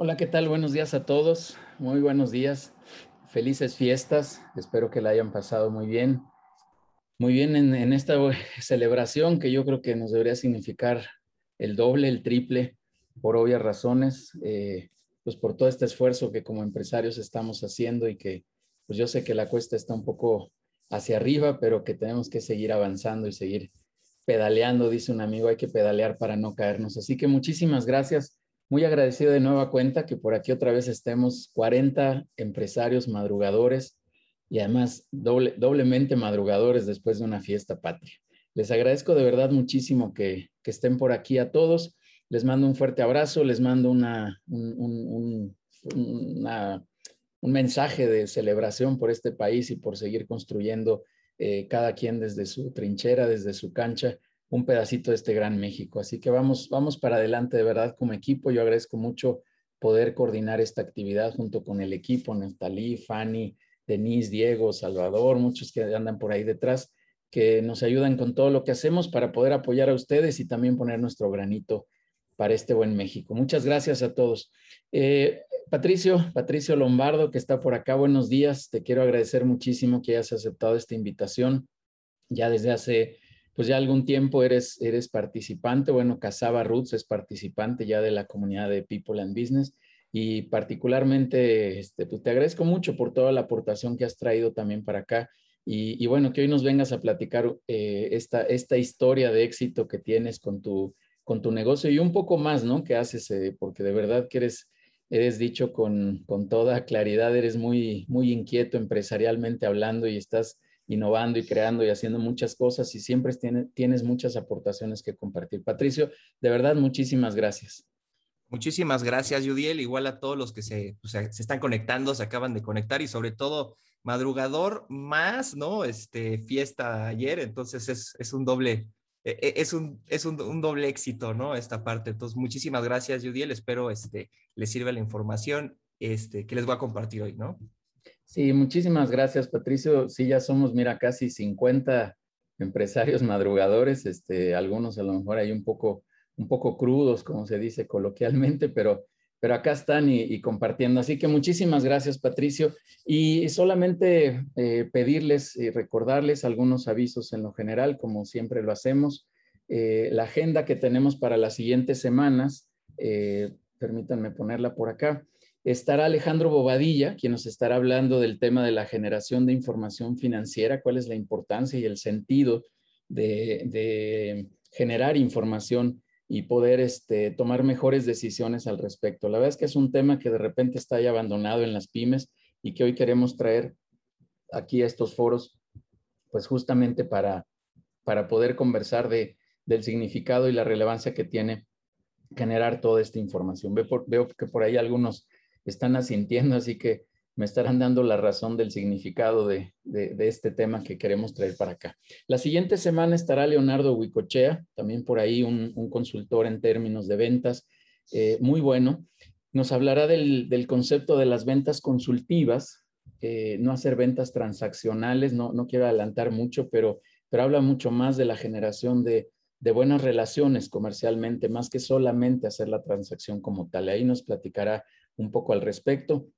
Hola, ¿qué tal? Buenos días a todos. Muy buenos días. Felices fiestas. Espero que la hayan pasado muy bien. Muy bien en, esta celebración que yo creo que nos debería significar el doble, el triple, por obvias razones, eh, pues por todo este esfuerzo que como empresarios estamos haciendo y que pues yo sé que la cuesta está un poco hacia arriba, pero que tenemos que seguir avanzando y seguir pedaleando, dice un amigo, hay que pedalear para no caernos. Así que muchísimas gracias muy agradecido de nueva cuenta que por aquí otra vez estemos 40 empresarios madrugadores y además doble, doblemente madrugadores después de una fiesta patria. Les agradezco de verdad muchísimo que, estén por aquí a todos. Les mando un fuerte abrazo, les mando una, un, mensaje de celebración por este país y por seguir construyendo eh, cada quien desde su trinchera, desde su cancha, un pedacito de este gran México. Así que vamos, vamos para adelante de verdad como equipo. Yo agradezco mucho poder coordinar esta actividad junto con el equipo, Neftalí, Fanny, Denise, Diego, Salvador, muchos que andan por ahí detrás, que nos ayudan con todo lo que hacemos para poder apoyar a ustedes y también poner nuestro granito para este buen México. Muchas gracias a todos. Eh, Patricio, Patricio Lombardo, que está por acá, buenos días. Te quiero agradecer muchísimo que hayas aceptado esta invitación. Ya desde hace pues ya algún tiempo eres, eres participante, bueno, Casaba Roots es participante ya de la comunidad de People and Business y particularmente este, pues te agradezco mucho por toda la aportación que has traído también para acá y, bueno, que hoy nos vengas a platicar eh, esta, esta historia de éxito que tienes con tu, con tu negocio y un poco más, ¿no? Que haces, eh, porque de verdad que eres, eres dicho con, con toda claridad, eres muy, muy inquieto empresarialmente hablando y estás innovando y creando y haciendo muchas cosas y siempre tienes muchas aportaciones que compartir. Patricio, de verdad, muchísimas gracias. Muchísimas gracias, Judiel. Igual a todos los que se, se, están conectando, se acaban de conectar y sobre todo madrugador más, ¿no? Este, fiesta ayer, entonces es, es un doble, e, e, es un, es un, doble éxito, ¿no? Esta parte. Entonces, muchísimas gracias, Judiel. Espero este, les sirva la información este, que les voy a compartir hoy, ¿no? Sí, muchísimas gracias, Patricio. Sí, ya somos, mira, casi 50 empresarios madrugadores, este, algunos a lo mejor hay un poco, un poco crudos, como se dice coloquialmente, pero, pero acá están y, compartiendo. Así que muchísimas gracias, Patricio. Y solamente eh, pedirles y recordarles algunos avisos en lo general, como siempre lo hacemos. Eh, la agenda que tenemos para las siguientes semanas, eh, permítanme ponerla por acá estará Alejandro Bobadilla, quien nos estará hablando del tema de la generación de información financiera, cuál es la importancia y el sentido de, generar información y poder este, tomar mejores decisiones al respecto. La verdad es que es un tema que de repente está ya abandonado en las pymes y que hoy queremos traer aquí a estos foros, pues justamente para, para poder conversar de, del significado y la relevancia que tiene generar toda esta información. veo que por ahí algunos están asintiendo, así que me estarán dando la razón del significado de, este tema que queremos traer para acá. La siguiente semana estará Leonardo Huicochea, también por ahí un, consultor en términos de ventas, eh, muy bueno. Nos hablará del, concepto de las ventas consultivas, eh, no hacer ventas transaccionales, no, no quiero adelantar mucho, pero, pero habla mucho más de la generación de, de buenas relaciones comercialmente, más que solamente hacer la transacción como tal. Ahí nos platicará un poco al respecto.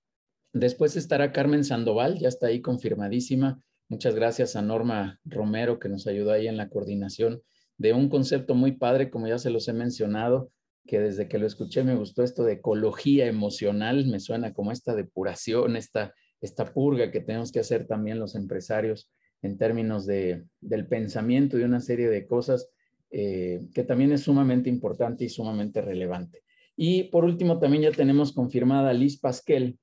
Después estará Carmen Sandoval, ya está ahí confirmadísima. Muchas gracias a Norma Romero que nos ayudó ahí en la coordinación de un concepto muy padre, como ya se los he mencionado, que desde que lo escuché me gustó esto de ecología emocional, me suena como esta depuración, esta, esta purga que tenemos que hacer también los empresarios en términos de, del pensamiento y una serie de cosas eh, que también es sumamente importante y sumamente relevante. Y por último, también ya tenemos confirmada Liz Pasquel,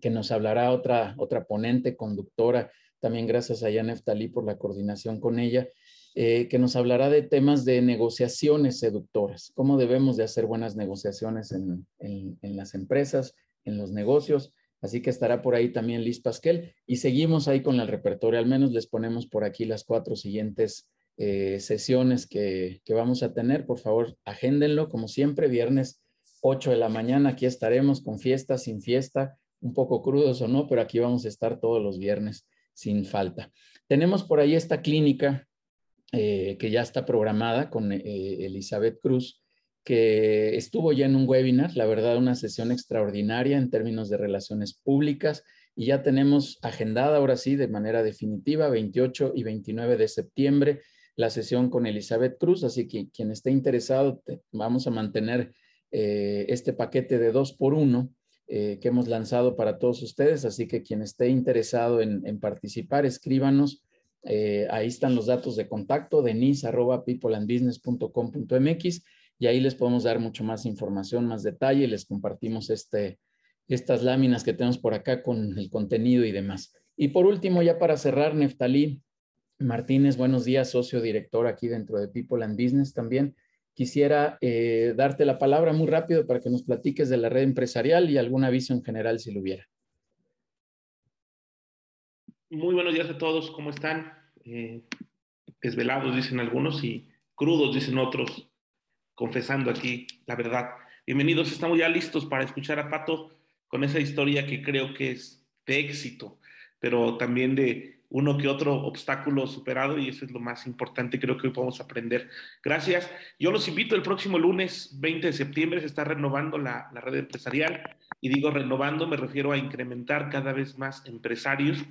que nos hablará otra, otra ponente, conductora, también gracias a Jan Talí por la coordinación con ella, eh, que nos hablará de temas de negociaciones seductoras, cómo debemos de hacer buenas negociaciones en, en, las empresas, en los negocios. Así que estará por ahí también Liz Pasquel y seguimos ahí con el repertorio. Al menos les ponemos por aquí las cuatro siguientes eh, sesiones que, que, vamos a tener. Por favor, agéndenlo como siempre, viernes 8 de la mañana aquí estaremos con fiesta, sin fiesta, un poco crudos o no, pero aquí vamos a estar todos los viernes sin falta. Tenemos por ahí esta clínica eh, que ya está programada con eh, Elizabeth Cruz, que estuvo ya en un webinar, la verdad, una sesión extraordinaria en términos de relaciones públicas y ya tenemos agendada ahora sí de manera definitiva 28 y 29 de septiembre la sesión con Elizabeth Cruz, así que quien esté interesado, vamos a mantener eh, este paquete de dos por uno eh, que hemos lanzado para todos ustedes, así que quien esté interesado en, participar, escríbanos eh, ahí están los datos de contacto, denis.peopleandbusiness.com.mx y ahí les podemos dar mucho más información, más detalle, les compartimos este, estas láminas que tenemos por acá con el contenido y demás. Y por último, ya para cerrar, Neftalí Martínez, buenos días, socio director aquí dentro de People and Business también. Quisiera eh, darte la palabra muy rápido para que nos platiques de la red empresarial y algún aviso en general si lo hubiera. Muy buenos días a todos, ¿cómo están? Eh, desvelados, dicen algunos, y crudos, dicen otros, confesando aquí la verdad. Bienvenidos, estamos ya listos para escuchar a Pato con esa historia que creo que es de éxito, pero también de uno que otro obstáculo superado y eso es lo más importante, creo que hoy podemos aprender. Gracias. Yo los invito el próximo lunes 20 de septiembre, se está renovando la, la red empresarial y digo renovando, me refiero a incrementar cada vez más empresarios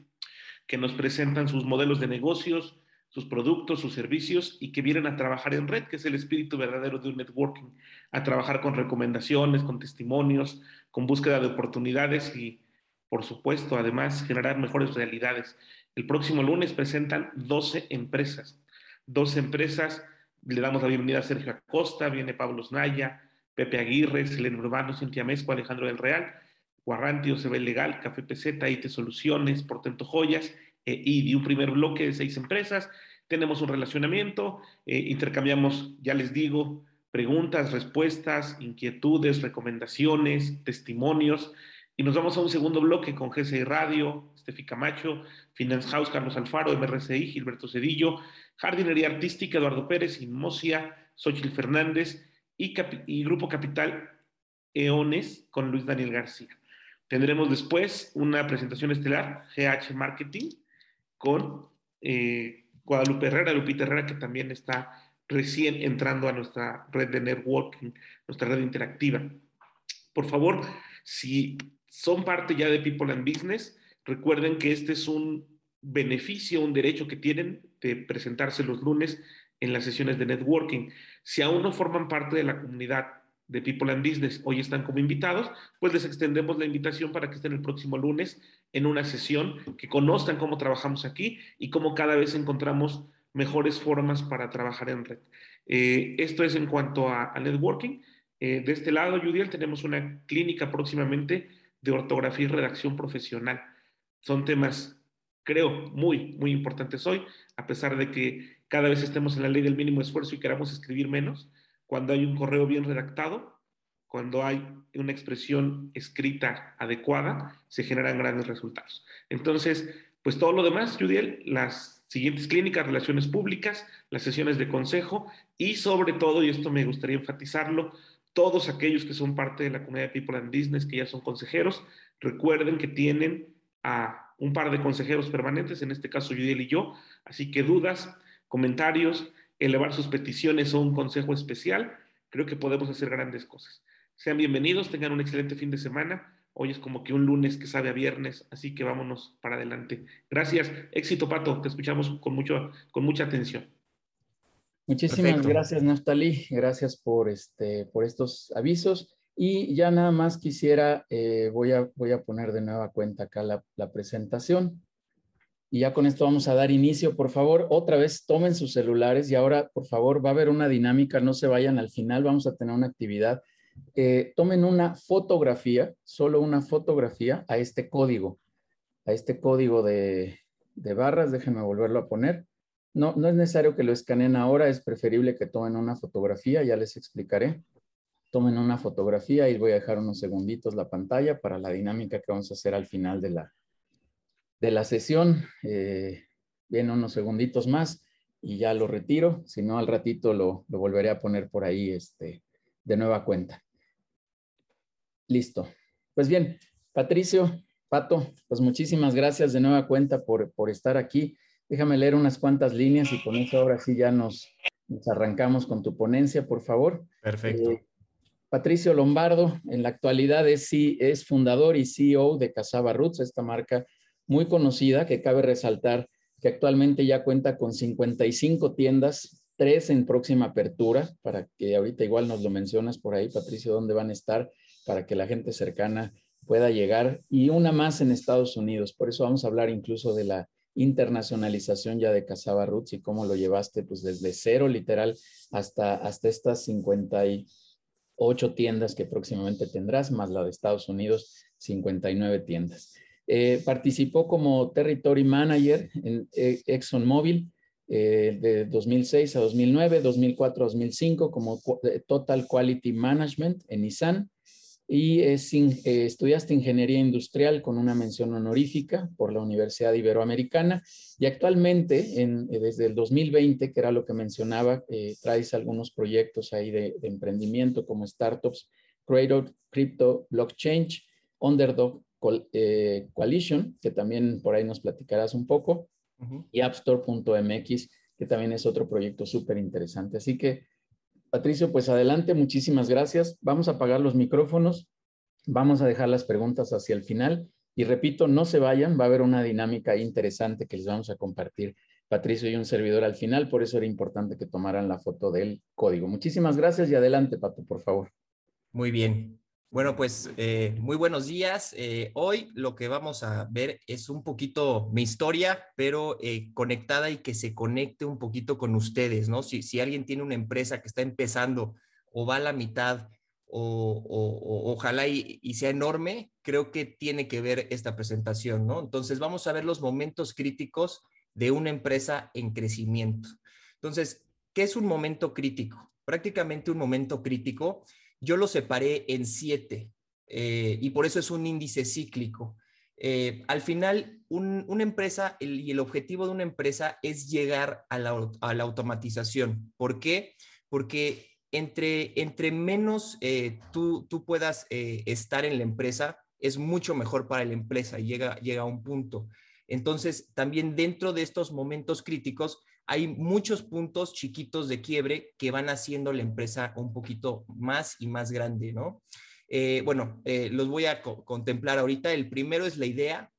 que nos presentan sus modelos de negocios, sus productos, sus servicios y que vienen a trabajar en red, que es el espíritu verdadero de un networking, a trabajar con recomendaciones, con testimonios, con búsqueda de oportunidades y, por supuesto, además generar mejores realidades. El próximo lunes presentan 12 empresas. 12 empresas, le damos la bienvenida a Sergio Acosta, viene Pablo Snaya, Pepe Aguirre, Selena Urbano, Cintia Mezco, Alejandro del Real, Guarranti, ve Legal, Café PZ, IT Soluciones, Portento Joyas eh, y de un primer bloque de seis empresas. Tenemos un relacionamiento, eh, intercambiamos, ya les digo, preguntas, respuestas, inquietudes, recomendaciones, testimonios. Y nos vamos a un segundo bloque con GCI Radio, Estefi Camacho, Finance House, Carlos Alfaro, MRCI, Gilberto Cedillo, Jardinería Artística, Eduardo Pérez, Inmosia, Xochitl Fernández y, y Grupo Capital Eones con Luis Daniel García. Tendremos después una presentación estelar, GH Marketing, con eh, Guadalupe Herrera, Lupita Herrera, que también está recién entrando a nuestra red de networking, nuestra red interactiva. Por favor, si son parte ya de People and Business, recuerden que este es un beneficio, un derecho que tienen de presentarse los lunes en las sesiones de networking. Si aún no forman parte de la comunidad de People and Business hoy están como invitados, pues les extendemos la invitación para que estén el próximo lunes en una sesión, que conozcan cómo trabajamos aquí y cómo cada vez encontramos mejores formas para trabajar en red. Eh, esto es en cuanto a, networking. Eh, de este lado, Judiel, tenemos una clínica próximamente de ortografía y redacción profesional. Son temas, creo, muy, muy importantes hoy, a pesar de que cada vez estemos en la ley del mínimo esfuerzo y queramos escribir menos cuando hay un correo bien redactado, cuando hay una expresión escrita adecuada, se generan grandes resultados. Entonces, pues todo lo demás, Judiel, las siguientes clínicas, relaciones públicas, las sesiones de consejo y sobre todo, y esto me gustaría enfatizarlo, todos aquellos que son parte de la comunidad de People and Business, que ya son consejeros, recuerden que tienen un par de consejeros permanentes, en este caso Judiel y yo, así que dudas, comentarios, elevar sus peticiones o un consejo especial, creo que podemos hacer grandes cosas. Sean bienvenidos, tengan un excelente fin de semana. Hoy es como que un lunes que sabe a viernes, así que vámonos para adelante. Gracias. Éxito, Pato. Te escuchamos con, mucho, con mucha atención. Muchísimas gracias, Naftali. Gracias por, este, por estos avisos. Y ya nada más quisiera, eh, voy, a, voy a poner de nueva cuenta acá la, presentación. Y ya con esto vamos a dar inicio. Por favor, otra vez tomen sus celulares y ahora, por favor, va a haber una dinámica, no se vayan al final, vamos a tener una actividad. Eh, tomen una fotografía, solo una fotografía a este código, a este código de, de barras, déjenme volverlo a poner. No, no es necesario que lo escaneen ahora, es preferible que tomen una fotografía, ya les explicaré. Tomen una fotografía y voy a dejar unos segunditos la pantalla para la dinámica que vamos a hacer al final de la, de la sesión. Eh, vienen unos segunditos más y ya lo retiro. Si no, al ratito lo, volveré a poner por ahí este, de nueva cuenta. Listo. Pues bien, Patricio, Pato, pues muchísimas gracias de nueva cuenta por, por estar aquí. Déjame leer unas cuantas líneas y con eso ahora sí ya nos, Nos arrancamos con tu ponencia, por favor. Perfecto. Eh, Patricio Lombardo, en la actualidad es, es fundador y CEO de Casaba Roots, esta marca muy conocida que cabe resaltar que actualmente ya cuenta con 55 tiendas, tres en próxima apertura, para que ahorita igual nos lo mencionas por ahí, Patricio, dónde van a estar, para que la gente cercana pueda llegar, y una más en Estados Unidos. Por eso vamos a hablar incluso de la internacionalización ya de Casaba Roots y cómo lo llevaste pues desde cero literal hasta, hasta estas 58 tiendas que próximamente tendrás, más la de Estados Unidos, 59 tiendas. Eh, participó como Territory Manager en eh, ExxonMobil eh, de 2006 a 2009, 2004 a 2005 como Total Quality Management en Nissan y estudiaste ingeniería industrial con una mención honorífica por la Universidad Iberoamericana y actualmente desde el 2020, que era lo que mencionaba, traes algunos proyectos ahí de, de emprendimiento como startups, Cradle, Crypto, Blockchain, Underdog eh, Coalition, que también por ahí nos platicarás un poco, y appstore.mx, que también es otro proyecto súper interesante. Así que, Patricio, pues adelante, muchísimas gracias. Vamos a apagar los micrófonos, vamos a dejar las preguntas hacia el final y repito, no se vayan, va a haber una dinámica interesante que les vamos a compartir. Patricio y un servidor al final, por eso era importante que tomaran la foto del código. Muchísimas gracias y adelante, Pato, por favor. Muy bien. Bueno, pues eh, muy buenos días. Eh, hoy lo que vamos a ver es un poquito mi historia, pero eh, conectada y que se conecte un poquito con ustedes, ¿no? Si, si alguien tiene una empresa que está empezando o va a la mitad o, ojalá y, y, sea enorme, creo que tiene que ver esta presentación, ¿no? Entonces vamos a ver los momentos críticos de una empresa en crecimiento. Entonces, ¿qué es un momento crítico? Prácticamente un momento crítico yo lo separé en siete eh, y por eso es un índice cíclico. Eh, al final, una empresa y el objetivo de una empresa es llegar a la, automatización. ¿Por qué? Porque entre, menos eh, tú, puedas estar en la empresa, es mucho mejor para la empresa llega, llega a un punto. Entonces, también dentro de estos momentos críticos, hay muchos puntos chiquitos de quiebre que van haciendo la empresa un poquito más y más grande, ¿no? Eh, bueno, eh, los voy a contemplar ahorita. El primero es la idea,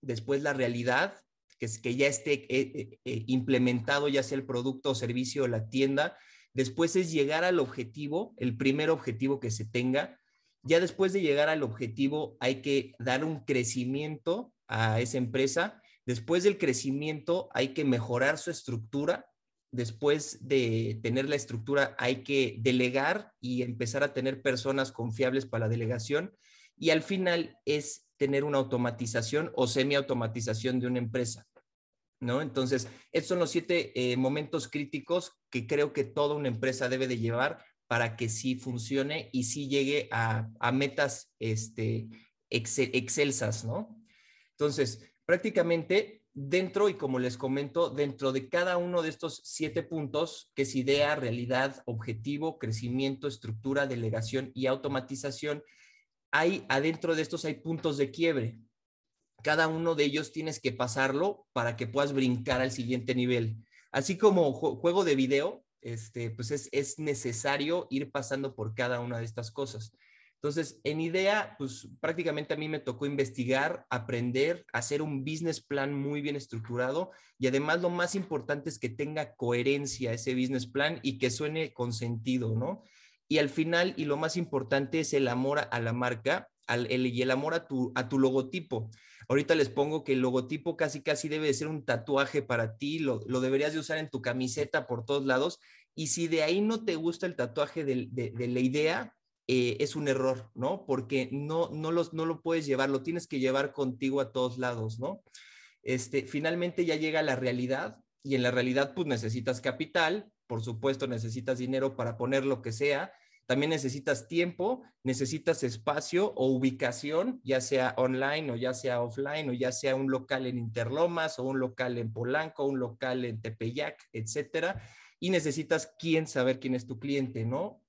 después la realidad, que es que ya esté eh, implementado ya sea el producto o servicio o la tienda. Después es llegar al objetivo, el primer objetivo que se tenga. Ya después de llegar al objetivo hay que dar un crecimiento a esa empresa Después del crecimiento hay que mejorar su estructura. Después de tener la estructura hay que delegar y empezar a tener personas confiables para la delegación. Y al final es tener una automatización o semi-automatización de una empresa. ¿No? Entonces, estos son los siete eh, momentos críticos que creo que toda una empresa debe de llevar para que sí funcione y sí llegue a, metas este, excelsas, ¿no? Entonces, prácticamente dentro, y como les comento, dentro de cada uno de estos siete puntos, que es idea, realidad, objetivo, crecimiento, estructura, delegación y automatización, hay adentro de estos hay puntos de quiebre. Cada uno de ellos tienes que pasarlo para que puedas brincar al siguiente nivel. Así como juego de video, este, pues es, es necesario ir pasando por cada una de estas cosas. Entonces, en idea, pues prácticamente a mí me tocó investigar, aprender, hacer un business plan muy bien estructurado y además lo más importante es que tenga coherencia ese business plan y que suene con sentido, ¿no? Y al final, y lo más importante es el amor a la marca el, y el amor a tu, a tu logotipo. Ahorita les pongo que el logotipo casi casi debe de ser un tatuaje para ti, lo, lo deberías de usar en tu camiseta por todos lados. Y si de ahí no te gusta el tatuaje de, de la idea, eh, es un error, ¿no? Porque no, no, los, no lo puedes llevar, lo tienes que llevar contigo a todos lados, ¿no? Este, finalmente ya llega la realidad y en la realidad pues necesitas capital, por supuesto necesitas dinero para poner lo que sea, también necesitas tiempo, necesitas espacio o ubicación, ya sea online o ya sea offline o ya sea un local en Interlomas o un local en Polanco, un local en Tepeyac, etcétera. Y necesitas quién saber quién es tu cliente, ¿no?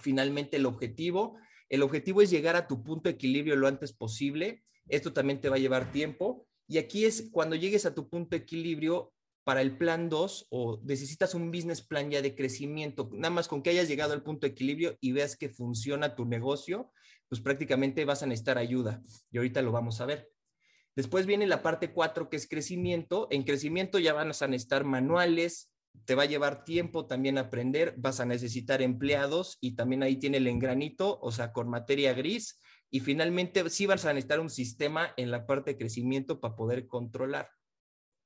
Finalmente el objetivo. El objetivo es llegar a tu punto de equilibrio lo antes posible. Esto también te va a llevar tiempo. Y aquí es cuando llegues a tu punto de equilibrio, para el plan 2 o necesitas un business plan ya de crecimiento, nada más con que hayas llegado al punto de equilibrio y veas que funciona tu negocio, pues prácticamente vas a necesitar ayuda. Y ahorita lo vamos a ver. Después viene la parte 4, que es crecimiento. En crecimiento ya van a necesitar manuales, te va a llevar tiempo también aprender, vas a necesitar empleados y también ahí tiene el engranito, o sea, con materia gris. Y finalmente sí vas a necesitar un sistema en la parte de crecimiento para poder controlar.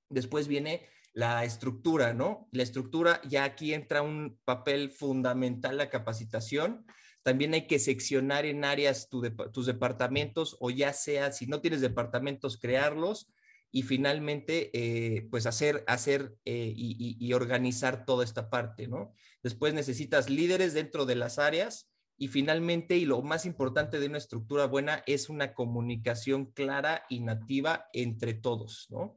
Después viene la estructura, ¿no? La estructura, ya aquí entra un papel fundamental la capacitación. También hay que seccionar en áreas tus departamentos o ya sea, si no tienes departamentos, crearlos y finalmente, eh, pues hacer, hacer eh, y, organizar toda esta parte, ¿no? Después necesitas líderes dentro de las áreas y finalmente, y lo más importante de una estructura buena, es una comunicación clara y nativa entre todos, ¿no?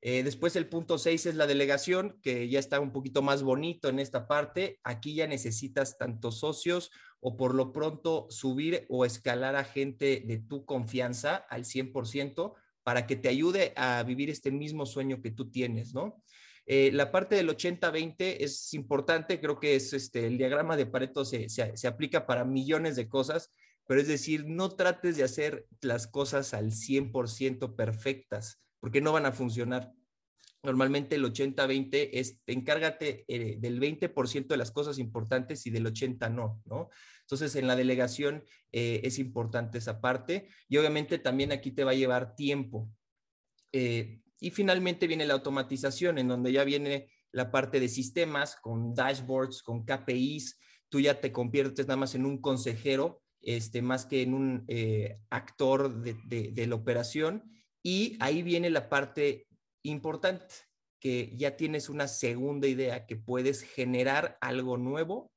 Eh, después el punto 6 es la delegación, que ya está un poquito más bonito en esta parte. Aquí ya necesitas tantos socios o por lo pronto subir o escalar a gente de tu confianza al 100% para que te ayude a vivir este mismo sueño que tú tienes, ¿no? Eh, la parte del 80-20 es importante, creo que es este, el diagrama de Pareto se, se, aplica para millones de cosas, pero es decir, no trates de hacer las cosas al 100% perfectas, porque no van a funcionar. Normalmente el 80-20 es, encárgate eh, del 20% de las cosas importantes y del 80 no, ¿no? Entonces, en la delegación eh, es importante esa parte y obviamente también aquí te va a llevar tiempo. Eh, y finalmente viene la automatización, en donde ya viene la parte de sistemas con dashboards, con KPIs. Tú ya te conviertes nada más en un consejero, este, más que en un eh, actor de, de la operación. Y ahí viene la parte importante, que ya tienes una segunda idea, que puedes generar algo nuevo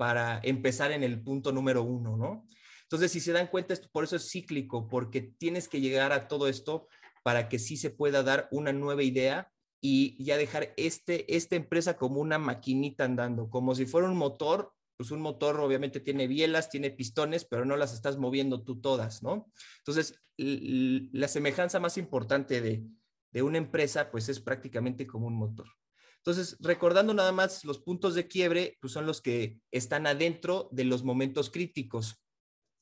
para empezar en el punto número uno, ¿no? Entonces, si se dan cuenta, por eso es cíclico, porque tienes que llegar a todo esto para que sí se pueda dar una nueva idea y ya dejar este, esta empresa como una maquinita andando, como si fuera un motor, pues un motor obviamente tiene bielas, tiene pistones, pero no las estás moviendo tú todas, ¿no? Entonces, la semejanza más importante de, de una empresa, pues es prácticamente como un motor. Entonces, recordando nada más, los puntos de quiebre pues son los que están adentro de los momentos críticos.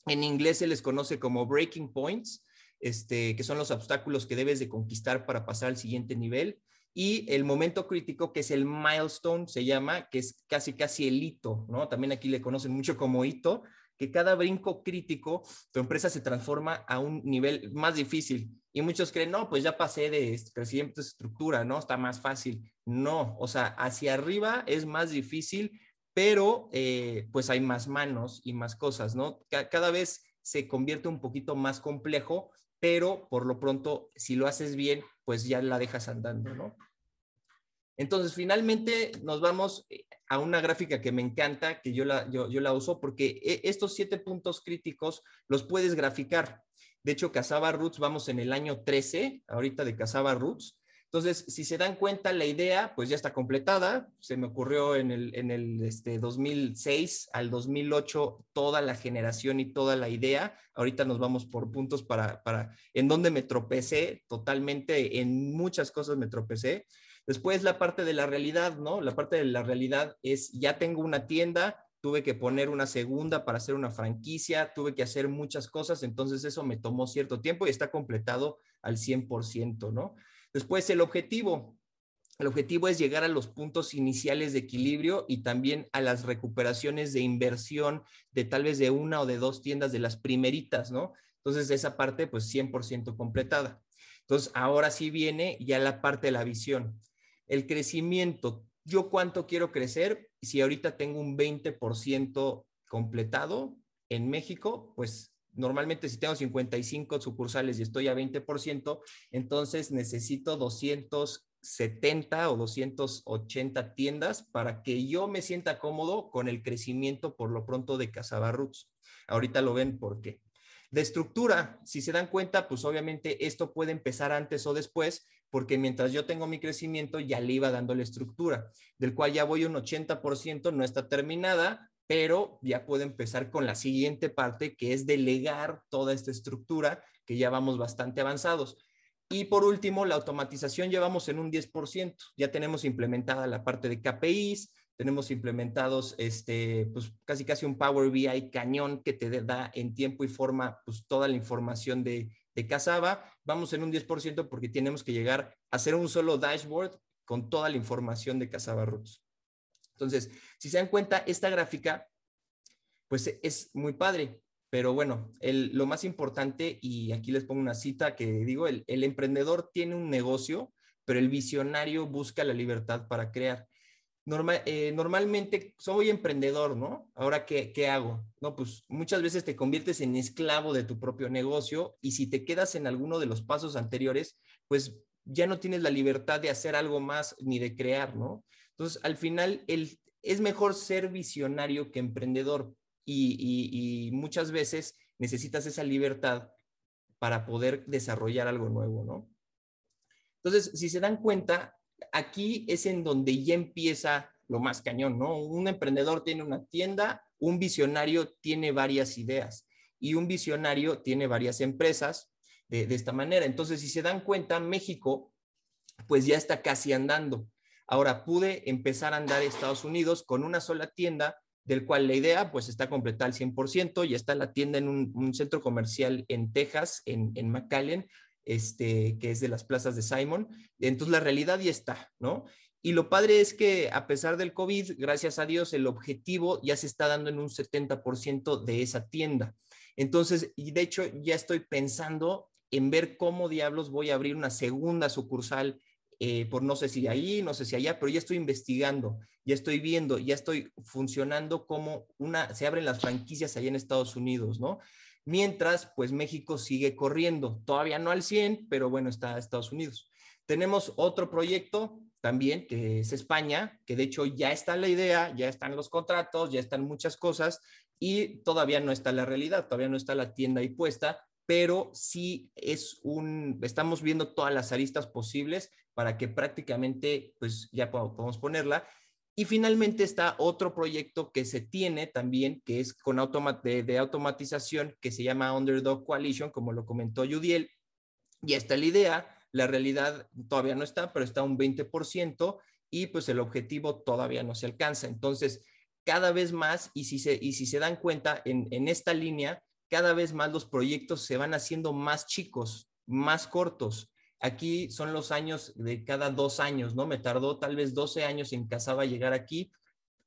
En inglés se les conoce como breaking points, este, que son los obstáculos que debes de conquistar para pasar al siguiente nivel. Y el momento crítico, que es el milestone, se llama, que es casi, casi el hito, ¿no? También aquí le conocen mucho como hito, que cada brinco crítico, tu empresa se transforma a un nivel más difícil. Y muchos creen, no, pues ya pasé de crecimiento de estructura, ¿no? Está más fácil. No, o sea, hacia arriba es más difícil, pero eh, pues hay más manos y más cosas, ¿no? Cada vez se convierte un poquito más complejo, pero por lo pronto, si lo haces bien, pues ya la dejas andando, ¿no? Entonces, finalmente nos vamos eh, a una gráfica que me encanta, que yo la, yo, la uso, porque eh, estos siete puntos críticos los puedes graficar. De hecho, Casaba Roots, vamos en el año 13, ahorita de Casaba Roots. Entonces, si se dan cuenta, la idea pues ya está completada. Se me ocurrió en el, en el este, 2006 al 2008 toda la generación y toda la idea. Ahorita nos vamos por puntos para, para en donde me tropecé totalmente, en muchas cosas me tropecé. Después la parte de la realidad, ¿no? La parte de la realidad es, ya tengo una tienda, tuve que poner una segunda para hacer una franquicia, tuve que hacer muchas cosas, entonces eso me tomó cierto tiempo y está completado al 100%, ¿no? Después el objetivo. El objetivo es llegar a los puntos iniciales de equilibrio y también a las recuperaciones de inversión de tal vez de una o de dos tiendas de las primeritas, ¿no? Entonces esa parte pues 100% completada. Entonces ahora sí viene ya la parte de la visión el crecimiento, yo cuánto quiero crecer, si ahorita tengo un 20% completado en México, pues normalmente si tengo 55 sucursales y estoy a 20%, entonces necesito 270 o 280 tiendas para que yo me sienta cómodo con el crecimiento por lo pronto de Casabarroots. Ahorita lo ven por qué. De estructura, si se dan cuenta, pues obviamente esto puede empezar antes o después, porque mientras yo tengo mi crecimiento ya le iba dando la estructura, del cual ya voy un 80%, no está terminada, pero ya puedo empezar con la siguiente parte, que es delegar toda esta estructura, que ya vamos bastante avanzados. Y por último, la automatización llevamos en un 10%. Ya tenemos implementada la parte de KPIs, tenemos implementados este, pues casi casi un Power BI cañón que te da en tiempo y forma pues toda la información de, de Casaba. Vamos en un 10% porque tenemos que llegar a hacer un solo dashboard con toda la información de Casaba Roots. Entonces, si se dan cuenta, esta gráfica pues es muy padre. Pero bueno, lo más importante, y aquí les pongo una cita que digo, el, emprendedor tiene un negocio, pero el visionario busca la libertad para crear. Eh, normalmente soy emprendedor, ¿no? Ahora, ¿qué, ¿qué hago? No, pues muchas veces te conviertes en esclavo de tu propio negocio y si te quedas en alguno de los pasos anteriores, pues ya no tienes la libertad de hacer algo más ni de crear, ¿no? Entonces, al final, el, es mejor ser visionario que emprendedor, y, muchas veces necesitas esa libertad para poder desarrollar algo nuevo, ¿no? Entonces, si se dan cuenta, aquí es en donde ya empieza lo más cañón, ¿no? Un emprendedor tiene una tienda, un visionario tiene varias ideas y un visionario tiene varias empresas de, esta manera. Entonces, si se dan cuenta, México, pues ya está casi andando. Ahora, pude empezar a andar Estados Unidos con una sola tienda del cual la idea pues está completada al 100%, ya está la tienda en un, centro comercial en Texas, en, en McAllen, este, que es de las plazas de Simon. Entonces la realidad ya está, ¿no? Y lo padre es que a pesar del COVID, gracias a Dios, el objetivo ya se está dando en un 70% de esa tienda. Entonces, y de hecho ya estoy pensando en ver cómo diablos voy a abrir una segunda sucursal eh, por no sé si ahí, no sé si allá, pero ya estoy investigando, ya estoy viendo, ya estoy funcionando como una, se abren las franquicias allá en Estados Unidos, ¿no? Mientras, pues México sigue corriendo, todavía no al 100, pero bueno, está Estados Unidos. Tenemos otro proyecto también, que es España, que de hecho ya está la idea, ya están los contratos, ya están muchas cosas y todavía no está la realidad, todavía no está la tienda ahí puesta, pero sí es un, estamos viendo todas las aristas posibles para que prácticamente pues ya podamos ponerla. Y finalmente está otro proyecto que se tiene también, que es con de, automatización, que se llama Underdog Coalition, como lo comentó Yudiel. Y esta es la idea, la realidad todavía no está, pero está un 20% y pues el objetivo todavía no se alcanza. Entonces, cada vez más, y si se, y si se dan cuenta, en, en esta línea, cada vez más los proyectos se van haciendo más chicos, más cortos. Aquí son los años de cada dos años, ¿no? Me tardó tal vez 12 años en Casaba llegar aquí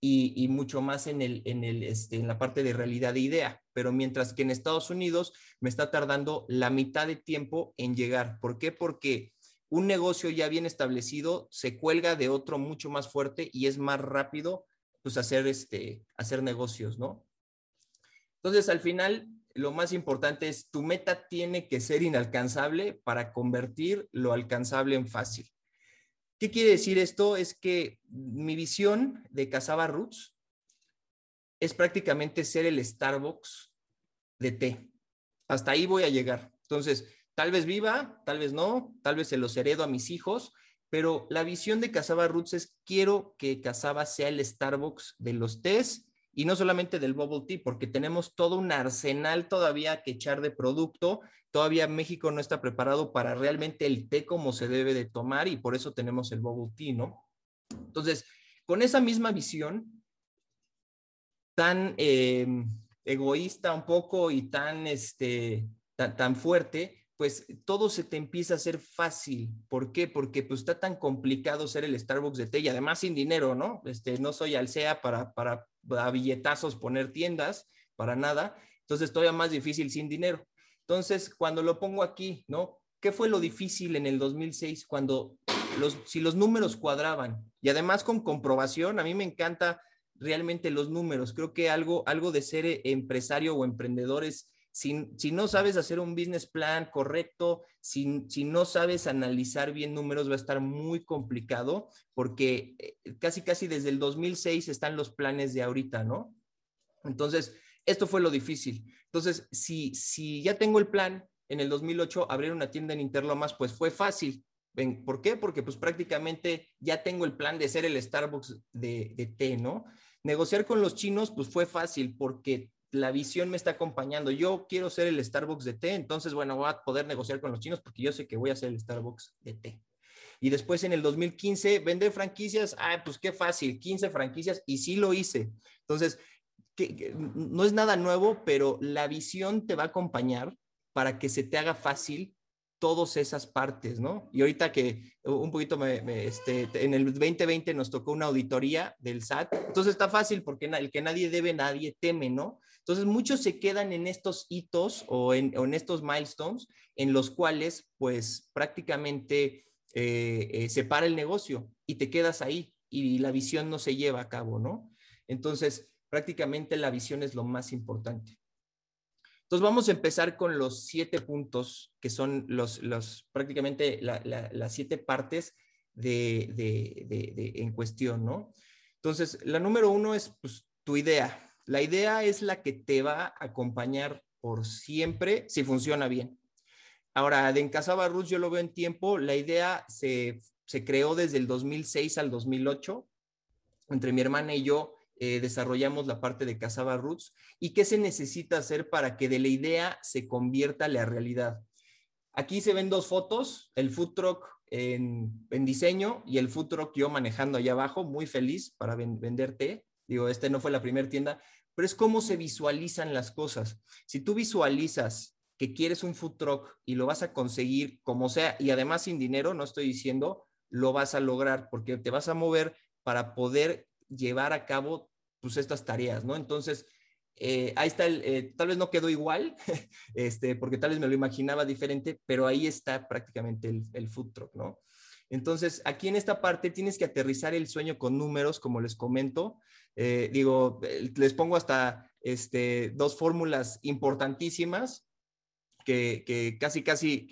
y, mucho más en, el, en, el, este, en la parte de realidad de idea. Pero mientras que en Estados Unidos me está tardando la mitad de tiempo en llegar. ¿Por qué? Porque un negocio ya bien establecido se cuelga de otro mucho más fuerte y es más rápido pues hacer, este, hacer negocios, ¿no? Entonces, al final, lo más importante es tu meta tiene que ser inalcanzable para convertir lo alcanzable en fácil. ¿Qué quiere decir esto? Es que mi visión de Casaba Roots es prácticamente ser el Starbucks de té. Hasta ahí voy a llegar. Entonces, tal vez viva, tal vez no, tal vez se los heredo a mis hijos, pero la visión de Casaba Roots es quiero que Casaba sea el Starbucks de los tés y no solamente del bubble tea, porque tenemos todo un arsenal todavía que echar de producto. Todavía México no está preparado para realmente el té como se debe de tomar y por eso tenemos el bubble tea, ¿no? Entonces, con esa misma visión tan eh, egoísta un poco y tan, este, tan, tan fuerte, pues todo se te empieza a hacer fácil. ¿Por qué? Porque pues está tan complicado ser el Starbucks de té y además sin dinero, ¿no? Este, no soy alcea para, para a billetazos poner tiendas, para nada. Entonces todavía más difícil sin dinero. Entonces, cuando lo pongo aquí, ¿no? ¿Qué fue lo difícil en el 2006 cuando los, si los números cuadraban? Y además con comprobación, a mí me encanta realmente los números. Creo que algo, algo de ser empresario o emprendedor es si, no sabes hacer un business plan correcto, si, si, no sabes analizar bien números, va a estar muy complicado porque eh, casi, casi desde el 2006 están los planes de ahorita, ¿no? Entonces, esto fue lo difícil. Entonces, si, si ya tengo el plan, en el 2008 abrir una tienda en Interlomas, pues fue fácil. ¿Por qué? Porque pues prácticamente ya tengo el plan de ser el Starbucks de, de té, ¿no? Negociar con los chinos, pues fue fácil porque la visión me está acompañando. Yo quiero ser el Starbucks de té, entonces, bueno, voy a poder negociar con los chinos porque yo sé que voy a ser el Starbucks de té. Y después en el 2015, vender franquicias, ah, pues qué fácil, 15 franquicias y sí lo hice. Entonces, que, no es nada nuevo, pero la visión te va a acompañar para que se te haga fácil todas esas partes, ¿no? Y ahorita que un poquito me, este, en el 2020 nos tocó una auditoría del SAT, entonces está fácil porque el que nadie debe, nadie teme, ¿no? Entonces muchos se quedan en estos hitos o en, estos milestones en los cuales pues prácticamente eh, eh, se para el negocio y te quedas ahí y la visión no se lleva a cabo, ¿no? Entonces prácticamente la visión es lo más importante. Entonces vamos a empezar con los siete puntos que son los, los prácticamente las siete partes de, de, en cuestión, ¿no? Entonces, la número uno es pues, tu idea. La idea es la que te va a acompañar por siempre si funciona bien. Ahora, de En Casa Barrus yo lo veo en tiempo. La idea se, se creó desde el 2006 al 2008. Entre mi hermana y yo eh, desarrollamos la parte de Casaba Roots y qué se necesita hacer para que de la idea se convierta la realidad. Aquí se ven dos fotos, el food truck en, diseño y el food truck yo manejando allá abajo, muy feliz para vender té. Digo, este no fue la primera tienda, pero es cómo se visualizan las cosas. Si tú visualizas que quieres un food truck y lo vas a conseguir como sea, y además sin dinero, no estoy diciendo, lo vas a lograr porque te vas a mover para poder llevar a cabo pues estas tareas, ¿no? Entonces, eh, ahí está, el, eh, tal vez no quedó igual, este, porque tal vez me lo imaginaba diferente, pero ahí está prácticamente el, el food truck, ¿no? Entonces, aquí en esta parte tienes que aterrizar el sueño con números, como les comento. Eh, digo, les pongo hasta este, dos fórmulas importantísimas que, que casi, casi,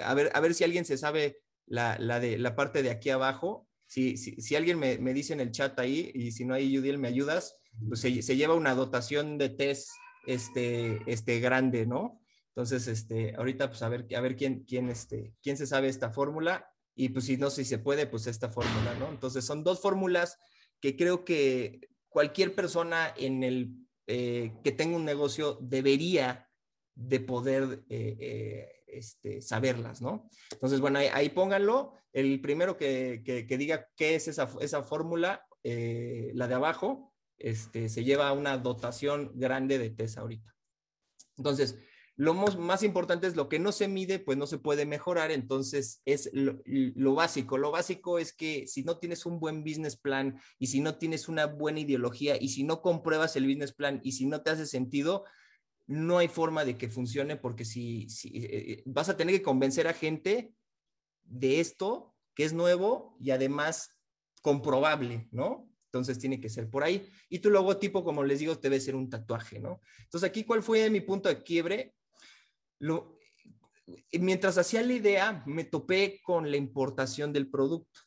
a, ver, a ver si alguien se sabe la, la, de, la parte de aquí abajo. Si, si, alguien me, me, dice en el chat ahí, y si no hay Judiel, me ayudas, pues se, se, lleva una dotación de test este, este grande, ¿no? Entonces, este, ahorita, pues a ver, a ver quién, quién, este, quién se sabe esta fórmula y pues si no, si se puede, pues esta fórmula, ¿no? Entonces, son dos fórmulas que creo que cualquier persona en el, eh, que tenga un negocio debería de poder eh, eh, este, saberlas, ¿no? Entonces, bueno, ahí, pónganlo. El primero que, que, diga qué es esa, esa fórmula, la de abajo, este, se lleva una dotación grande de test ahorita. Entonces, lo más, importante es lo que no se mide, pues no se puede mejorar. Entonces, es lo, básico. Lo básico es que si no tienes un buen business plan y si no tienes una buena ideología y si no compruebas el business plan y si no te hace sentido, no hay forma de que funcione porque si eh, eh, vas a tener que convencer a gente de esto que es nuevo y además comprobable, ¿no? Entonces tiene que ser por ahí. Y tu logotipo, como les digo, debe ser un tatuaje, ¿no? Entonces aquí, ¿cuál fue mi punto de quiebre? Lo, mientras hacía la idea, me topé con la importación del producto.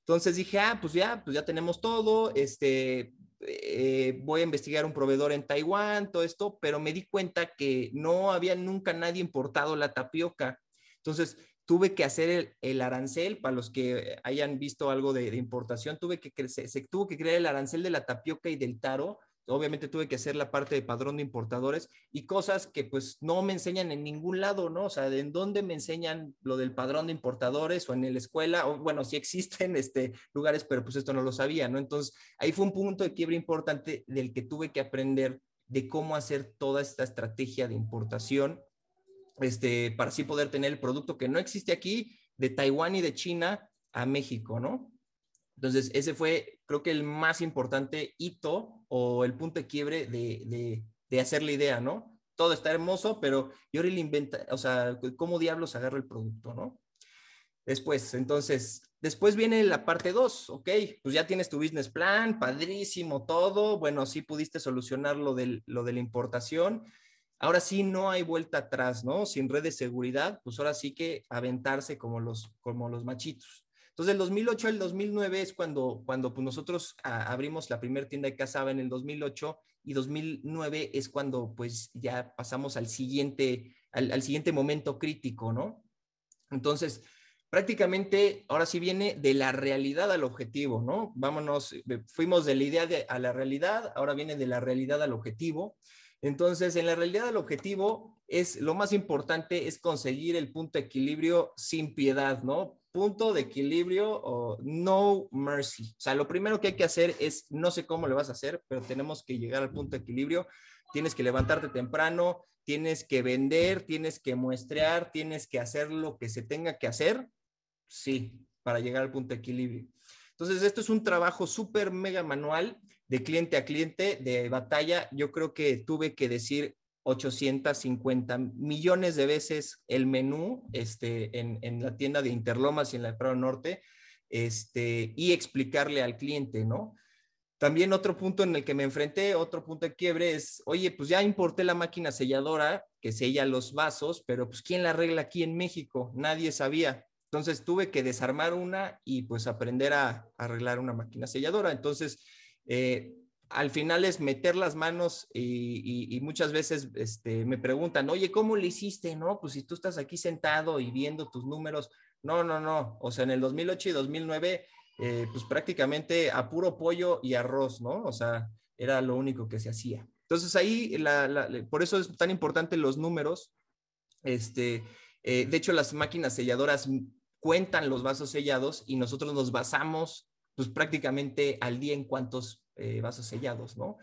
Entonces dije, ah, pues ya, pues ya tenemos todo, este, eh, voy a investigar un proveedor en Taiwán, todo esto, pero me di cuenta que no había nunca nadie importado la tapioca. Entonces, tuve que hacer el, arancel, para los que hayan visto algo de, importación, tuve que se, se, tuvo que crear el arancel de la tapioca y del taro obviamente tuve que hacer la parte de padrón de importadores y cosas que pues no me enseñan en ningún lado, ¿no? O sea, ¿en dónde me enseñan lo del padrón de importadores o en la escuela? O bueno, sí existen este, lugares, pero pues esto no lo sabía, ¿no? Entonces, ahí fue un punto de quiebre importante del que tuve que aprender de cómo hacer toda esta estrategia de importación, este, para así poder tener el producto que no existe aquí, de Taiwán y de China a México, ¿no? Entonces, ese fue, creo que el más importante hito o el punto de quiebre de, de, hacer la idea, ¿no? Todo está hermoso, pero yo ahora inventa, o sea, ¿cómo diablos agarro el producto, no? Después, entonces, después viene la parte 2, ok, pues ya tienes tu business plan, padrísimo todo, bueno, sí pudiste solucionar lo, del, lo de la importación, ahora sí no hay vuelta atrás, ¿no? Sin red de seguridad, pues ahora sí que aventarse como los, como los machitos. Entonces, del 2008 al 2009 es cuando, cuando pues, nosotros ah, abrimos la primera tienda de Casaba en el 2008 y 2009 es cuando pues ya pasamos al siguiente, al, siguiente momento crítico, ¿no? Entonces, prácticamente ahora sí viene de la realidad al objetivo, ¿no? Vámonos, fuimos de la idea a la realidad, ahora viene de la realidad al objetivo. Entonces, en la realidad el objetivo es lo más importante es conseguir el punto de equilibrio sin piedad, ¿no? Punto de equilibrio o no mercy. O sea, lo primero que hay que hacer es, no sé cómo lo vas a hacer, pero tenemos que llegar al punto de equilibrio. Tienes que levantarte temprano, tienes que vender, tienes que muestrear, tienes que hacer lo que se tenga que hacer, sí, para llegar al punto de equilibrio. Entonces, esto es un trabajo súper mega manual de cliente a cliente, de batalla. Yo creo que tuve que decir 850 millones de veces el menú este, en, la tienda de Interlomas y en la Prado Norte este, y explicarle al cliente, ¿no? También otro punto en el que me enfrenté, otro punto de quiebre es, oye, pues ya importé la máquina selladora que sella los vasos, pero pues ¿quién la arregla aquí en México? Nadie sabía. Entonces tuve que desarmar una y pues aprender a, arreglar una máquina selladora. Entonces, eh, al final es meter las manos y, muchas veces este, me preguntan, oye, ¿cómo le hiciste? No, pues si tú estás aquí sentado y viendo tus números. No, no, no. O sea, en el 2008 y 2009 eh, pues prácticamente a puro pollo y arroz, ¿no? O sea, era lo único que se hacía. Entonces ahí, por eso es tan importante los números. Este, eh, de hecho, las máquinas selladoras cuentan los vasos sellados y nosotros nos basamos pues prácticamente al día en cuántos eh, vasos sellados, ¿no?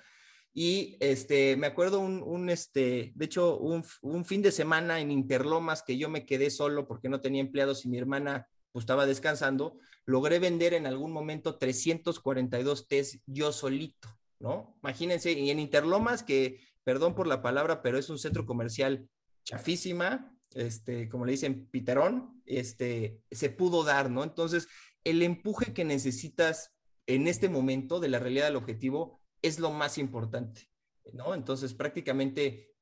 Y este, me acuerdo un, este, de hecho, un, fin de semana en Interlomas que yo me quedé solo porque no tenía empleados y mi hermana pues, estaba descansando, logré vender en algún momento 342 test yo solito, ¿no? Imagínense, y en Interlomas, que, perdón por la palabra, pero es un centro comercial chafísima, este, como le dicen, piterón, este, se pudo dar, ¿no? Entonces, el empuje que necesitas en este momento de la realidad del objetivo es lo más importante, ¿no? Entonces, prácticamente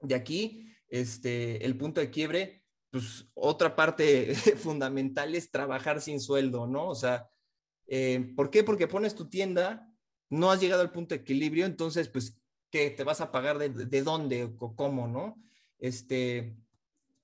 de aquí, este, el punto de quiebre pues otra parte fundamental es trabajar sin sueldo, ¿no? O sea, eh, ¿por qué? Porque pones tu tienda, no has llegado al punto de equilibrio, entonces, pues, ¿qué te vas a pagar de, dónde o cómo, no? Este,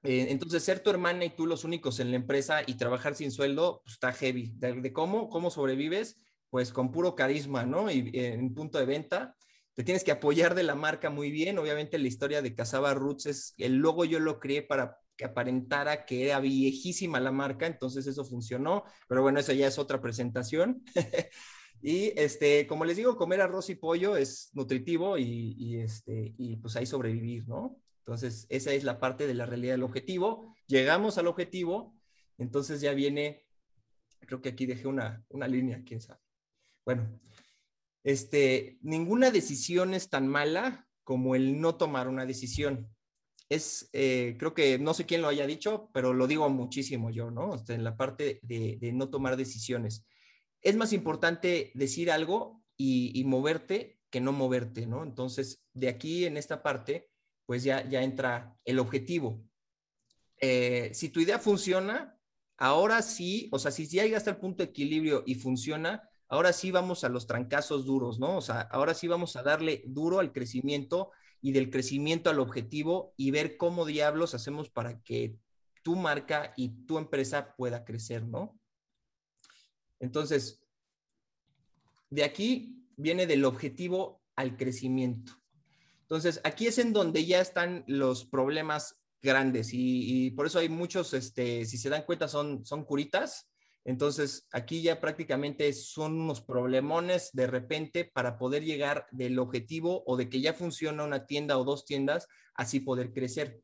eh, entonces, ser tu hermana y tú los únicos en la empresa y trabajar sin sueldo, pues está heavy. De, cómo, cómo sobrevives, pues con puro carisma, ¿no? Y en punto de venta, te tienes que apoyar de la marca muy bien. Obviamente la historia de Casaba Roots es, el logo yo lo creé para que aparentara que era viejísima la marca, entonces eso funcionó, pero bueno, eso ya es otra presentación. y este, como les digo, comer arroz y pollo es nutritivo y, este, y pues ahí sobrevivir, ¿no? Entonces, esa es la parte de la realidad del objetivo. Llegamos al objetivo, entonces ya viene, creo que aquí dejé una, una línea, quién sabe. Bueno, este, ninguna decisión es tan mala como el no tomar una decisión es, eh, creo que no sé quién lo haya dicho, pero lo digo muchísimo yo, ¿no? en la parte de, no tomar decisiones. Es más importante decir algo y, moverte que no moverte, ¿no? Entonces, de aquí en esta parte, pues ya, ya entra el objetivo. Eh, si tu idea funciona, ahora sí, o sea, si ya llegaste al punto de equilibrio y funciona, ahora sí vamos a los trancazos duros, ¿no? O sea, ahora sí vamos a darle duro al crecimiento y del crecimiento al objetivo y ver cómo diablos hacemos para que tu marca y tu empresa pueda crecer, ¿no? Entonces, de aquí viene del objetivo al crecimiento. Entonces, aquí es en donde ya están los problemas grandes y, por eso hay muchos, este, si se dan cuenta, son, son curitas entonces, aquí ya prácticamente son unos problemones de repente para poder llegar del objetivo o de que ya funciona una tienda o dos tiendas, así poder crecer.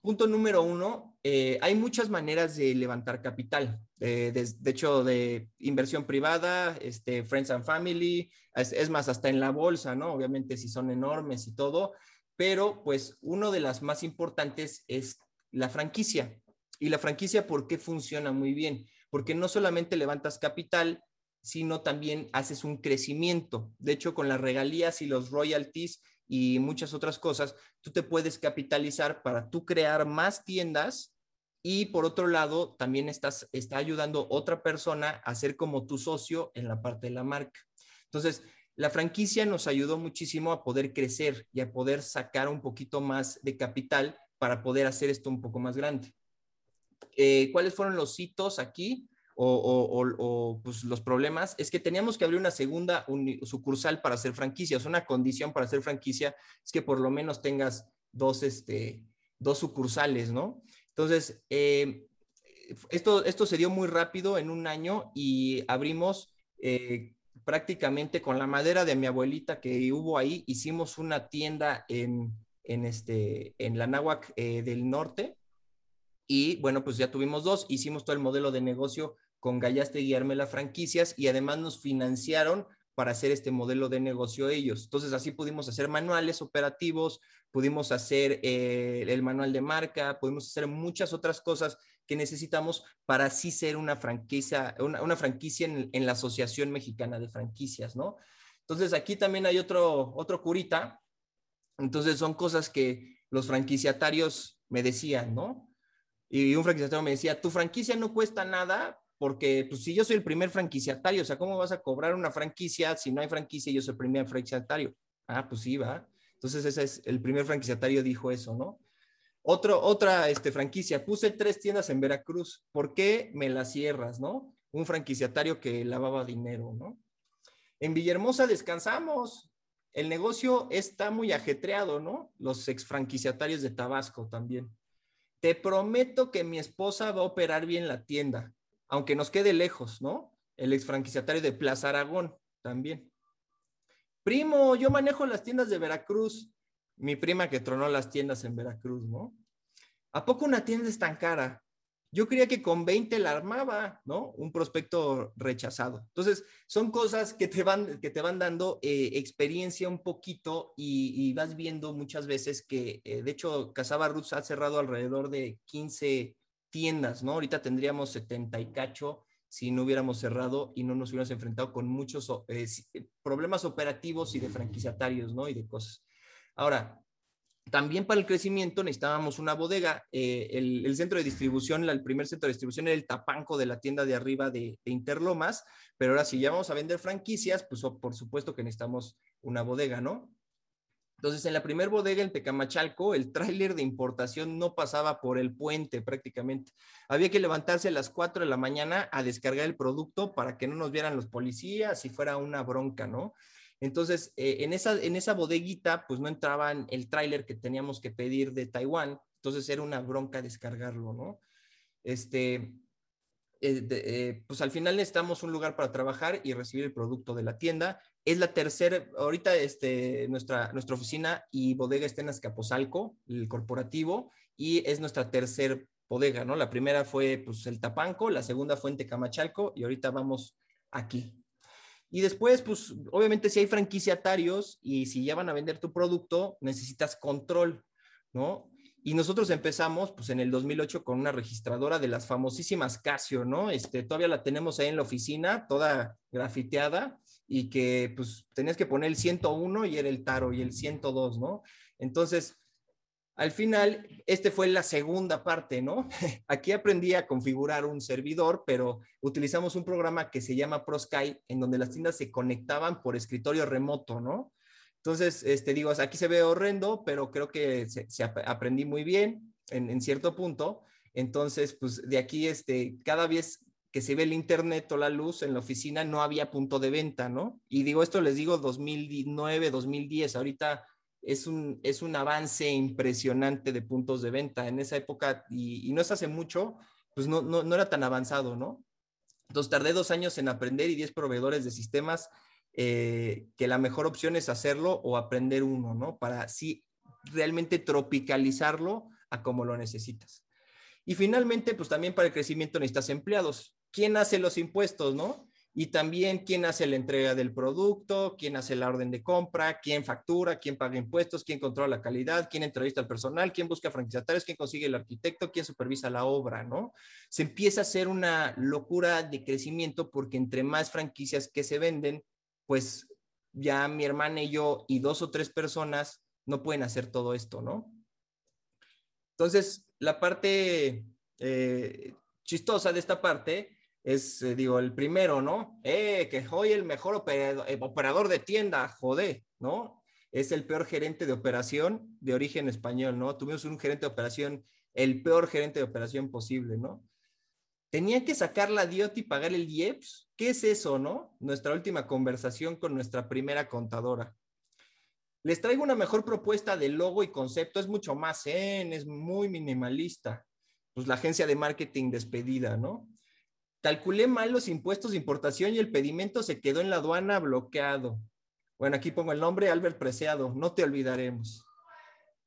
Punto número uno, eh, hay muchas maneras de levantar capital. Eh, de, hecho, de inversión privada, este, Friends and Family, es, es, más, hasta en la bolsa, ¿no? Obviamente si son enormes y todo, pero pues uno de las más importantes es la franquicia. Y la franquicia, ¿por qué funciona muy bien? Porque no solamente levantas capital, sino también haces un crecimiento. De hecho, con las regalías y los royalties y muchas otras cosas, tú te puedes capitalizar para tú crear más tiendas y por otro lado, también estás está ayudando otra persona a ser como tu socio en la parte de la marca. Entonces, la franquicia nos ayudó muchísimo a poder crecer y a poder sacar un poquito más de capital para poder hacer esto un poco más grande. Eh, ¿Cuáles fueron los hitos aquí? o, pues, los problemas es que teníamos que abrir una segunda sucursal para hacer franquicias. Una condición para hacer franquicia es que por lo menos tengas dos, este, dos sucursales, ¿no? Entonces, eh, esto, esto se dio muy rápido en un año y abrimos eh, prácticamente con la madera de mi abuelita que hubo ahí, hicimos una tienda en, en, este, en la Náhuac del Norte. Y bueno, pues ya tuvimos dos, hicimos todo el modelo de negocio con Gallaste y Armela Franquicias y además nos financiaron para hacer este modelo de negocio ellos. Entonces así pudimos hacer manuales operativos, pudimos hacer eh, el manual de marca, pudimos hacer muchas otras cosas que necesitamos para así ser una franquicia, una, franquicia en, en, la Asociación Mexicana de Franquicias, ¿no? Entonces aquí también hay otro, otro curita. Entonces son cosas que los franquiciatarios me decían, ¿no? Y un franquiciatario me decía, tu franquicia no cuesta nada, porque pues si yo soy el primer franquiciatario, o sea, ¿cómo vas a cobrar una franquicia si no hay franquicia y yo soy el primer franquiciatario? Ah, pues sí, va. Entonces ese es el primer franquiciatario dijo eso, ¿no? Otro, otra este, franquicia, puse tres tiendas en Veracruz, ¿por qué me las cierras, no? Un franquiciatario que lavaba dinero, ¿no? En Villahermosa descansamos, el negocio está muy ajetreado, ¿no? Los ex franquiciatarios de Tabasco también. Te prometo que mi esposa va a operar bien la tienda aunque nos quede lejos, ¿no? El ex franquiciatario de Plaza Aragón también. Primo, yo manejo las tiendas de Veracruz. Mi prima que tronó las tiendas en Veracruz, ¿no? ¿A poco una tienda es tan cara? Yo creía que con 20 la armaba, ¿no? Un prospecto rechazado. Entonces, son cosas que te van, que te van dando eh, experiencia un poquito y, vas viendo muchas veces que, eh, de hecho, Casaba Roots ha cerrado alrededor de 15 tiendas, ¿no? Ahorita tendríamos 70 y cacho si no hubiéramos cerrado y no nos hubiéramos enfrentado con muchos eh, problemas operativos y de franquiciatarios, ¿no? Y de cosas. Ahora, también para el crecimiento necesitábamos una bodega. Eh, el, centro de distribución, el primer centro de distribución era el tapanco de la tienda de arriba de, Interlomas, pero ahora si ya vamos a vender franquicias, pues por supuesto que necesitamos una bodega, ¿no? Entonces, en la primer bodega en Tecamachalco, el tráiler de importación no pasaba por el puente prácticamente. Había que levantarse a las 4 de la mañana a descargar el producto para que no nos vieran los policías y fuera una bronca, ¿no? Entonces, eh, en, esa, en esa bodeguita, pues no entraban el tráiler que teníamos que pedir de Taiwán. Entonces, era una bronca descargarlo, ¿no? Este, eh, eh, pues al final necesitamos un lugar para trabajar y recibir el producto de la tienda. Es la tercera, ahorita este, nuestra, nuestra oficina y bodega está en Azcapotzalco, el corporativo, y es nuestra tercer bodega, ¿no? La primera fue pues el Tapanco, la segunda fue en Tecamachalco y ahorita vamos aquí. Y después, pues obviamente si hay franquiciatarios y si ya van a vender tu producto, necesitas control, ¿no? Y nosotros empezamos, pues en el 2008 con una registradora de las famosísimas Casio, ¿no? Este, todavía la tenemos ahí en la oficina, toda grafiteada, y que pues tenías que poner el 101 y era el taro y el 102, ¿no? Entonces, al final, este fue la segunda parte, ¿no? Aquí aprendí a configurar un servidor, pero utilizamos un programa que se llama ProSky, en donde las tiendas se conectaban por escritorio remoto, ¿no? Entonces, este, digo, aquí se ve horrendo, pero creo que se, aprendí muy bien en, cierto punto. Entonces, pues de aquí, este, cada vez que se ve el internet o la luz en la oficina, no había punto de venta, ¿no? Y digo, esto les digo 2009, 2010, ahorita es un, es un avance impresionante de puntos de venta. En esa época, y, y no es hace mucho, pues no, no, no, era tan avanzado, ¿no? Entonces tardé dos años en aprender y 10 proveedores de sistemas eh, que la mejor opción es hacerlo o aprender uno, ¿no? Para así realmente tropicalizarlo a como lo necesitas. Y finalmente, pues también para el crecimiento necesitas empleados. ¿Quién hace los impuestos, no? Y también quién hace la entrega del producto, quién hace la orden de compra, quién factura, quién paga impuestos, quién controla la calidad, quién entrevista al personal, quién busca franquiciatarios, quién consigue el arquitecto, quién supervisa la obra, ¿no? Se empieza a hacer una locura de crecimiento porque entre más franquicias que se venden, pues ya mi hermana y yo y dos o tres personas no pueden hacer todo esto, ¿no? Entonces, la parte eh, chistosa de esta parte es, eh, digo, el primero, ¿no? Eh, que soy el mejor operador, eh, operador de tienda, joder, ¿no? Es el peor gerente de operación de origen español, ¿no? Tuvimos un gerente de operación, el peor gerente de operación posible, ¿no? tenía que sacar la DIOT y pagar el IEPS. ¿Qué es eso, no? Nuestra última conversación con nuestra primera contadora. Les traigo una mejor propuesta de logo y concepto, es mucho más zen, es muy minimalista. Pues la agencia de marketing despedida, ¿no? Calculé mal los impuestos de importación y el pedimento se quedó en la aduana bloqueado. Bueno, aquí pongo el nombre, Albert Preciado, no te olvidaremos.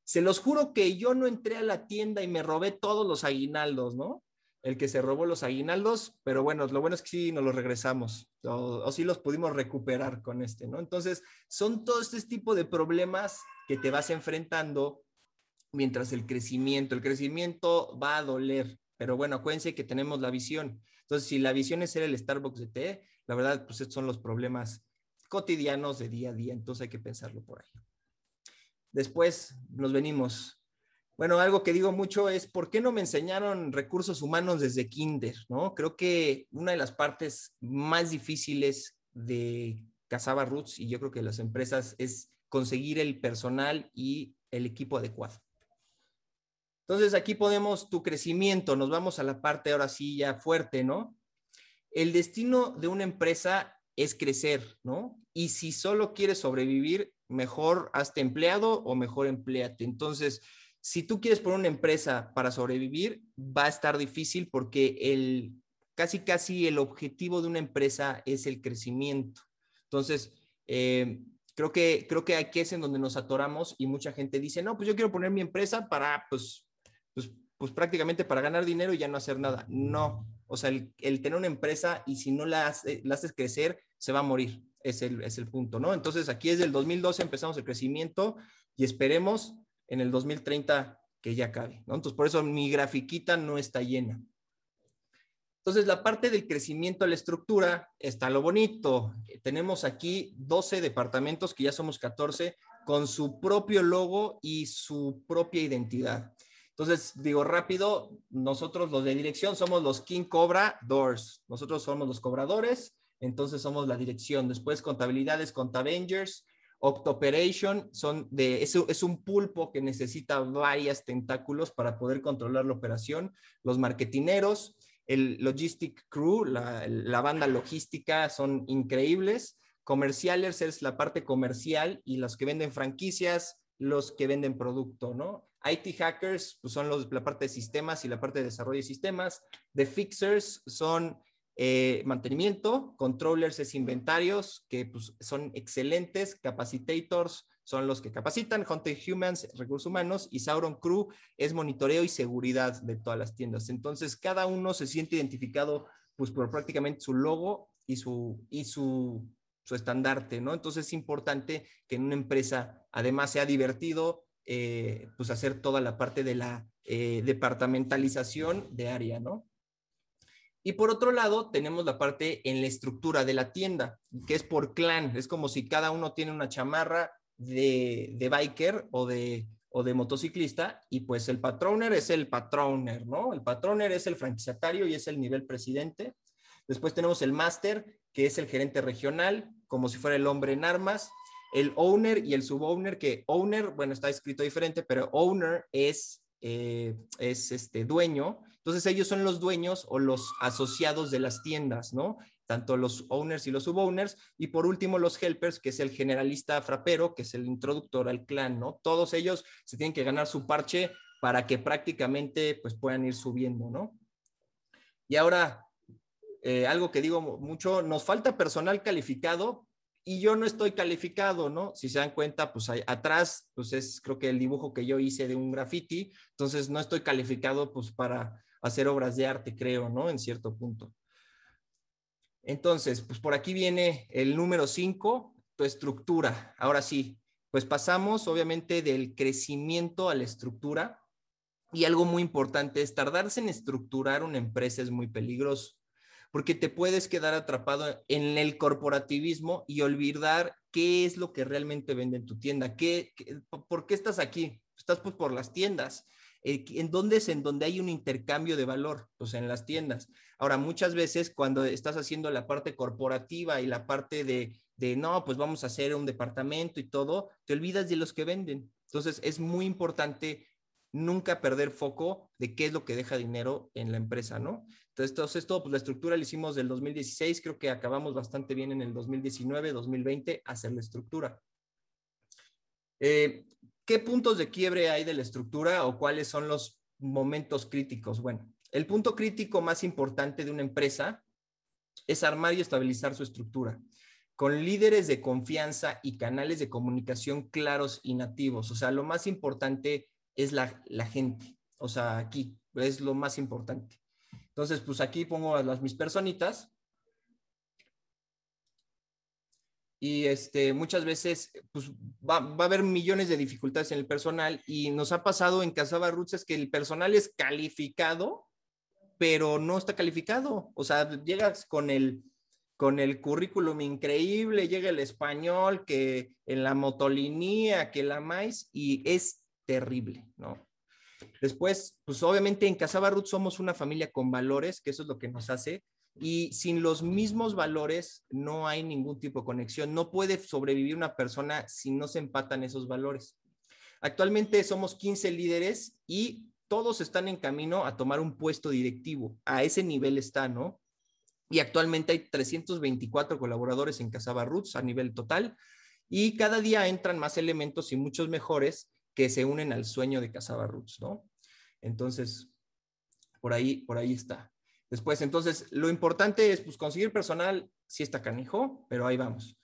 Se los juro que yo no entré a la tienda y me robé todos los aguinaldos, ¿no? El que se robó los aguinaldos, pero bueno, lo bueno es que sí nos los regresamos, o, sí los pudimos recuperar con este, ¿no? Entonces, son todo este tipo de problemas que te vas enfrentando mientras el crecimiento, el crecimiento va a doler, pero bueno, acuérdense que tenemos la visión. Entonces, si la visión es ser el Starbucks de té, la verdad, pues estos son los problemas cotidianos de día a día, entonces hay que pensarlo por ahí. Después nos venimos. Bueno, algo que digo mucho es, ¿por qué no me enseñaron recursos humanos desde kinder? ¿no? Creo que una de las partes más difíciles de Casaba Roots y yo creo que las empresas es conseguir el personal y el equipo adecuado. Entonces aquí podemos tu crecimiento, nos vamos a la parte ahora sí ya fuerte, ¿no? El destino de una empresa es crecer, ¿no? Y si solo quieres sobrevivir, mejor hazte empleado o mejor empleate. Entonces, si tú quieres poner una empresa para sobrevivir, va a estar difícil porque el casi casi el objetivo de una empresa es el crecimiento. Entonces, eh, creo que creo que aquí es en donde nos atoramos y mucha gente dice, no, pues yo quiero poner mi empresa para, pues, pues, pues prácticamente para ganar dinero y ya no hacer nada. No, o sea, el, tener una empresa y si no la, haces crecer, se va a morir. Es el, es el punto, ¿no? Entonces, aquí desde el 2012 empezamos el crecimiento y esperemos en el 2030 que ya acabe, ¿no? Entonces, por eso mi grafiquita no está llena. Entonces, la parte del crecimiento de la estructura está lo bonito. Tenemos aquí 12 departamentos, que ya somos 14, con su propio logo y su propia identidad. Entonces, digo rápido, nosotros los de dirección somos los King Cobra Doors. Nosotros somos los cobradores, entonces somos la dirección. Después, contabilidades, Contavengers, Octoperation, son de, es, es un pulpo que necesita varias tentáculos para poder controlar la operación. Los marketineros, el Logistic Crew, la, la banda logística, son increíbles. Comerciales es la parte comercial y los que venden franquicias, los que venden producto, ¿no? IT hackers pues son los, la parte de sistemas y la parte de desarrollo de sistemas. The fixers son eh, mantenimiento, controllers es inventarios, que pues, son excelentes, capacitators son los que capacitan, Hunter Humans, recursos humanos, y Sauron Crew es monitoreo y seguridad de todas las tiendas. Entonces, cada uno se siente identificado pues por prácticamente su logo y su, y su, su estandarte, ¿no? Entonces es importante que en una empresa además sea divertido, eh, pues hacer toda la parte de la eh, departamentalización de área, ¿no? Y por otro lado, tenemos la parte en la estructura de la tienda, que es por clan. Es como si cada uno tiene una chamarra de, de biker o de, o de motociclista y pues el patroner es el patroner, ¿no? El patroner es el franquiciatario y es el nivel presidente. Después tenemos el máster, que es el gerente regional, como si fuera el hombre en armas el owner y el subowner, que owner, bueno, está escrito diferente, pero owner es, eh, es este dueño. Entonces ellos son los dueños o los asociados de las tiendas, ¿no? Tanto los owners y los subowners. Y por último, los helpers, que es el generalista frapero, que es el introductor al clan, ¿no? Todos ellos se tienen que ganar su parche para que prácticamente pues puedan ir subiendo, ¿no? Y ahora, eh, algo que digo mucho, nos falta personal calificado y yo no estoy calificado, ¿no? Si se dan cuenta, pues atrás, pues es creo que el dibujo que yo hice de un graffiti, entonces no estoy calificado pues para hacer obras de arte, creo, ¿no? En cierto punto. Entonces, pues por aquí viene el número 5, tu estructura. Ahora sí, pues pasamos obviamente del crecimiento a la estructura. Y algo muy importante es tardarse en estructurar una empresa es muy peligroso porque te puedes quedar atrapado en el corporativismo y olvidar qué es lo que realmente vende en tu tienda, ¿Qué, por qué estás aquí? Estás pues por las tiendas. Eh, ¿En dónde es en donde hay un intercambio de valor? Pues en las tiendas. Ahora, muchas veces cuando estás haciendo la parte corporativa y la parte de, de no, pues vamos a hacer un departamento y todo, te olvidas de los que venden. Entonces, es muy importante nunca perder foco de qué es lo que deja dinero en la empresa, ¿no? Entonces, esto, pues la estructura la hicimos del 2016, creo que acabamos bastante bien en el 2019, 2020, hacer la estructura. Eh, ¿Qué puntos de quiebre hay de la estructura o cuáles son los momentos críticos? Bueno, el punto crítico más importante de una empresa es armar y estabilizar su estructura con líderes de confianza y canales de comunicación claros y nativos. O sea, lo más importante es la, la gente. O sea, aquí es lo más importante. Entonces, pues aquí pongo las mis personitas. Y este, muchas veces pues, va, va, a haber millones de dificultades en el personal y nos ha pasado en Casaba Roots es que el personal es calificado, pero no está calificado. O sea, llegas con el, con el currículum increíble, llega el español, que en la motolinía, que la maíz, y es terrible, ¿no? Después, pues obviamente en Casaba Ruth somos una familia con valores, que eso es lo que nos hace, y sin los mismos valores no hay ningún tipo de conexión. No puede sobrevivir una persona si no se empatan esos valores. Actualmente somos 15 líderes y todos están en camino a tomar un puesto directivo. A ese nivel está, ¿no? y actualmente hay 324 colaboradores en Casaba Roots a nivel total y cada día entran más elementos y muchos mejores que se unen al sueño de Casaba Roots, ¿no? Entonces, por ahí, por ahí está. Después, entonces, lo importante es pues, conseguir personal, sí está canijo, pero ahí vamos.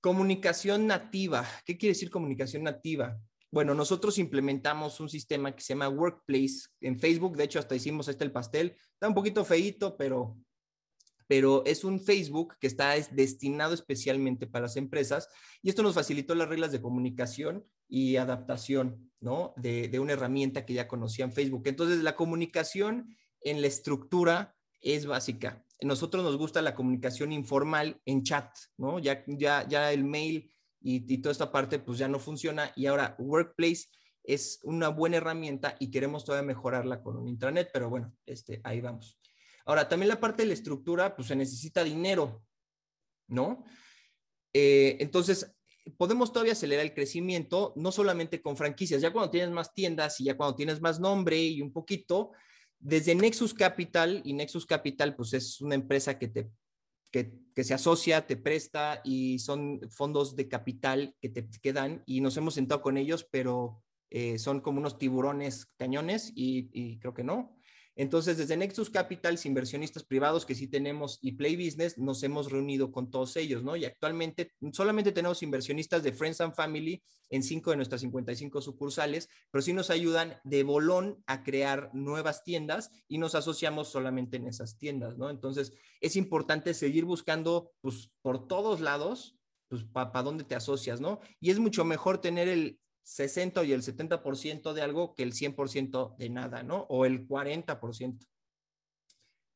Comunicación nativa. ¿Qué quiere decir comunicación nativa? Bueno, nosotros implementamos un sistema que se llama Workplace en Facebook. De hecho, hasta hicimos este el pastel. Está un poquito feíto, pero pero es un Facebook que está destinado especialmente para las empresas y esto nos facilitó las reglas de comunicación y adaptación, ¿no? De, una herramienta que ya conocían Facebook. Entonces, la comunicación en la estructura es básica. Nosotros nos gusta la comunicación informal en chat, ¿no? Ya el mail y, y toda esta parte pues ya no funciona y ahora Workplace es una buena herramienta y queremos todavía mejorarla con un intranet, pero bueno, este, ahí vamos. Ahora, también la parte de la estructura, pues se necesita dinero, ¿no? Eh, entonces, podemos todavía acelerar el crecimiento, no solamente con franquicias, ya cuando tienes más tiendas y ya cuando tienes más nombre y un poquito, desde Nexus Capital, y Nexus Capital, pues es una empresa que te que, se asocia, te presta y son fondos de capital que te quedan y nos hemos sentado con ellos, pero eh, son como unos tiburones cañones y creo que no. Entonces, desde Nexus Capital, inversionistas privados que sí tenemos y Play Business, nos hemos reunido con todos ellos, ¿no? Y actualmente solamente tenemos inversionistas de Friends and Family en cinco de nuestras 55 sucursales, pero sí nos ayudan de bolón a crear nuevas tiendas y nos asociamos solamente en esas tiendas, ¿no? Entonces, es importante seguir buscando, pues, por todos lados, pues, para dónde te asocias, ¿no? Y es mucho mejor tener el 60 y el 70% de algo que el 100% de nada, ¿no? O el 40%.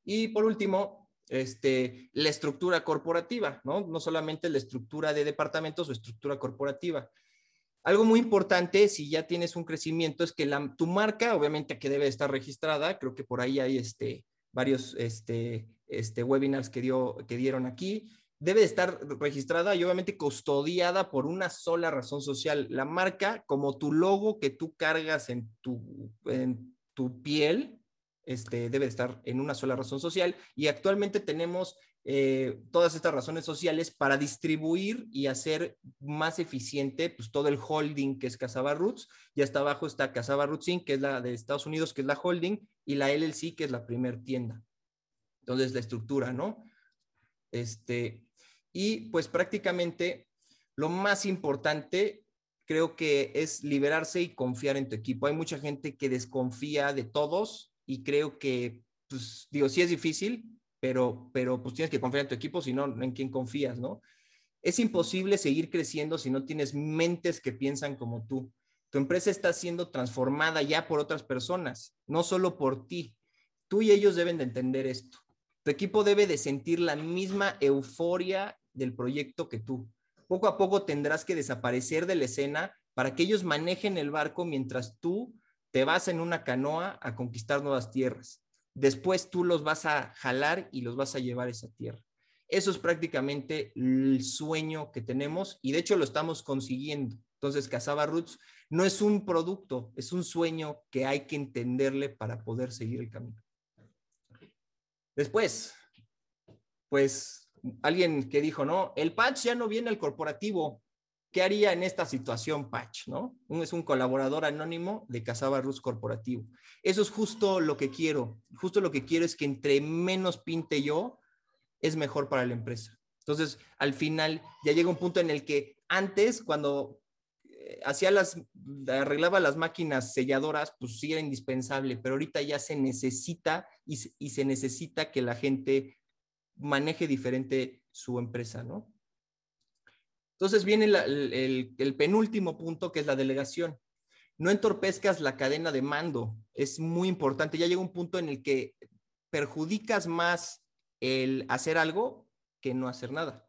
Y por último, este, la estructura corporativa, ¿no? No solamente la estructura de departamentos o estructura corporativa. Algo muy importante, si ya tienes un crecimiento, es que la, tu marca, obviamente que debe estar registrada, creo que por ahí hay este, varios este, este, webinars que, dio, que dieron aquí, debe estar registrada y obviamente custodiada por una sola razón social. La marca, como tu logo que tú cargas en tu, en tu piel, este, debe estar en una sola razón social. Y actualmente tenemos eh, todas estas razones sociales para distribuir y hacer más eficiente pues, todo el holding que es Casaba Roots. Y hasta abajo está Casaba Roots Inc., que es la de Estados Unidos, que es la holding, y la LLC, que es la primer tienda. Entonces, la estructura, ¿no? Este, y pues prácticamente lo más importante creo que es liberarse y confiar en tu equipo. Hay mucha gente que desconfía de todos y creo que, pues digo, sí es difícil, pero, pero pues tienes que confiar en tu equipo, si no, en quién confías, ¿no? Es imposible seguir creciendo si no tienes mentes que piensan como tú. Tu empresa está siendo transformada ya por otras personas, no solo por ti. Tú y ellos deben de entender esto. Tu equipo debe de sentir la misma euforia del proyecto que tú. Poco a poco tendrás que desaparecer de la escena para que ellos manejen el barco mientras tú te vas en una canoa a conquistar nuevas tierras. Después tú los vas a jalar y los vas a llevar a esa tierra. Eso es prácticamente el sueño que tenemos y de hecho lo estamos consiguiendo. Entonces, Casaba Roots no es un producto, es un sueño que hay que entenderle para poder seguir el camino. Después, pues alguien que dijo, no, el patch ya no viene al corporativo. ¿Qué haría en esta situación Patch? ¿no? Es un colaborador anónimo de Casaba Rus Corporativo. Eso es justo lo que quiero. Justo lo que quiero es que entre menos pinte yo, es mejor para la empresa. Entonces, al final, ya llega un punto en el que antes, cuando eh, hacía las, arreglaba las máquinas selladoras, pues sí era indispensable, pero ahorita ya se necesita y, y se necesita que la gente maneje diferente su empresa, ¿no? Entonces viene el, penúltimo punto, que es la delegación. No entorpezcas la cadena de mando. Es muy importante. Ya llega un punto en el que perjudicas más el hacer algo que no hacer nada.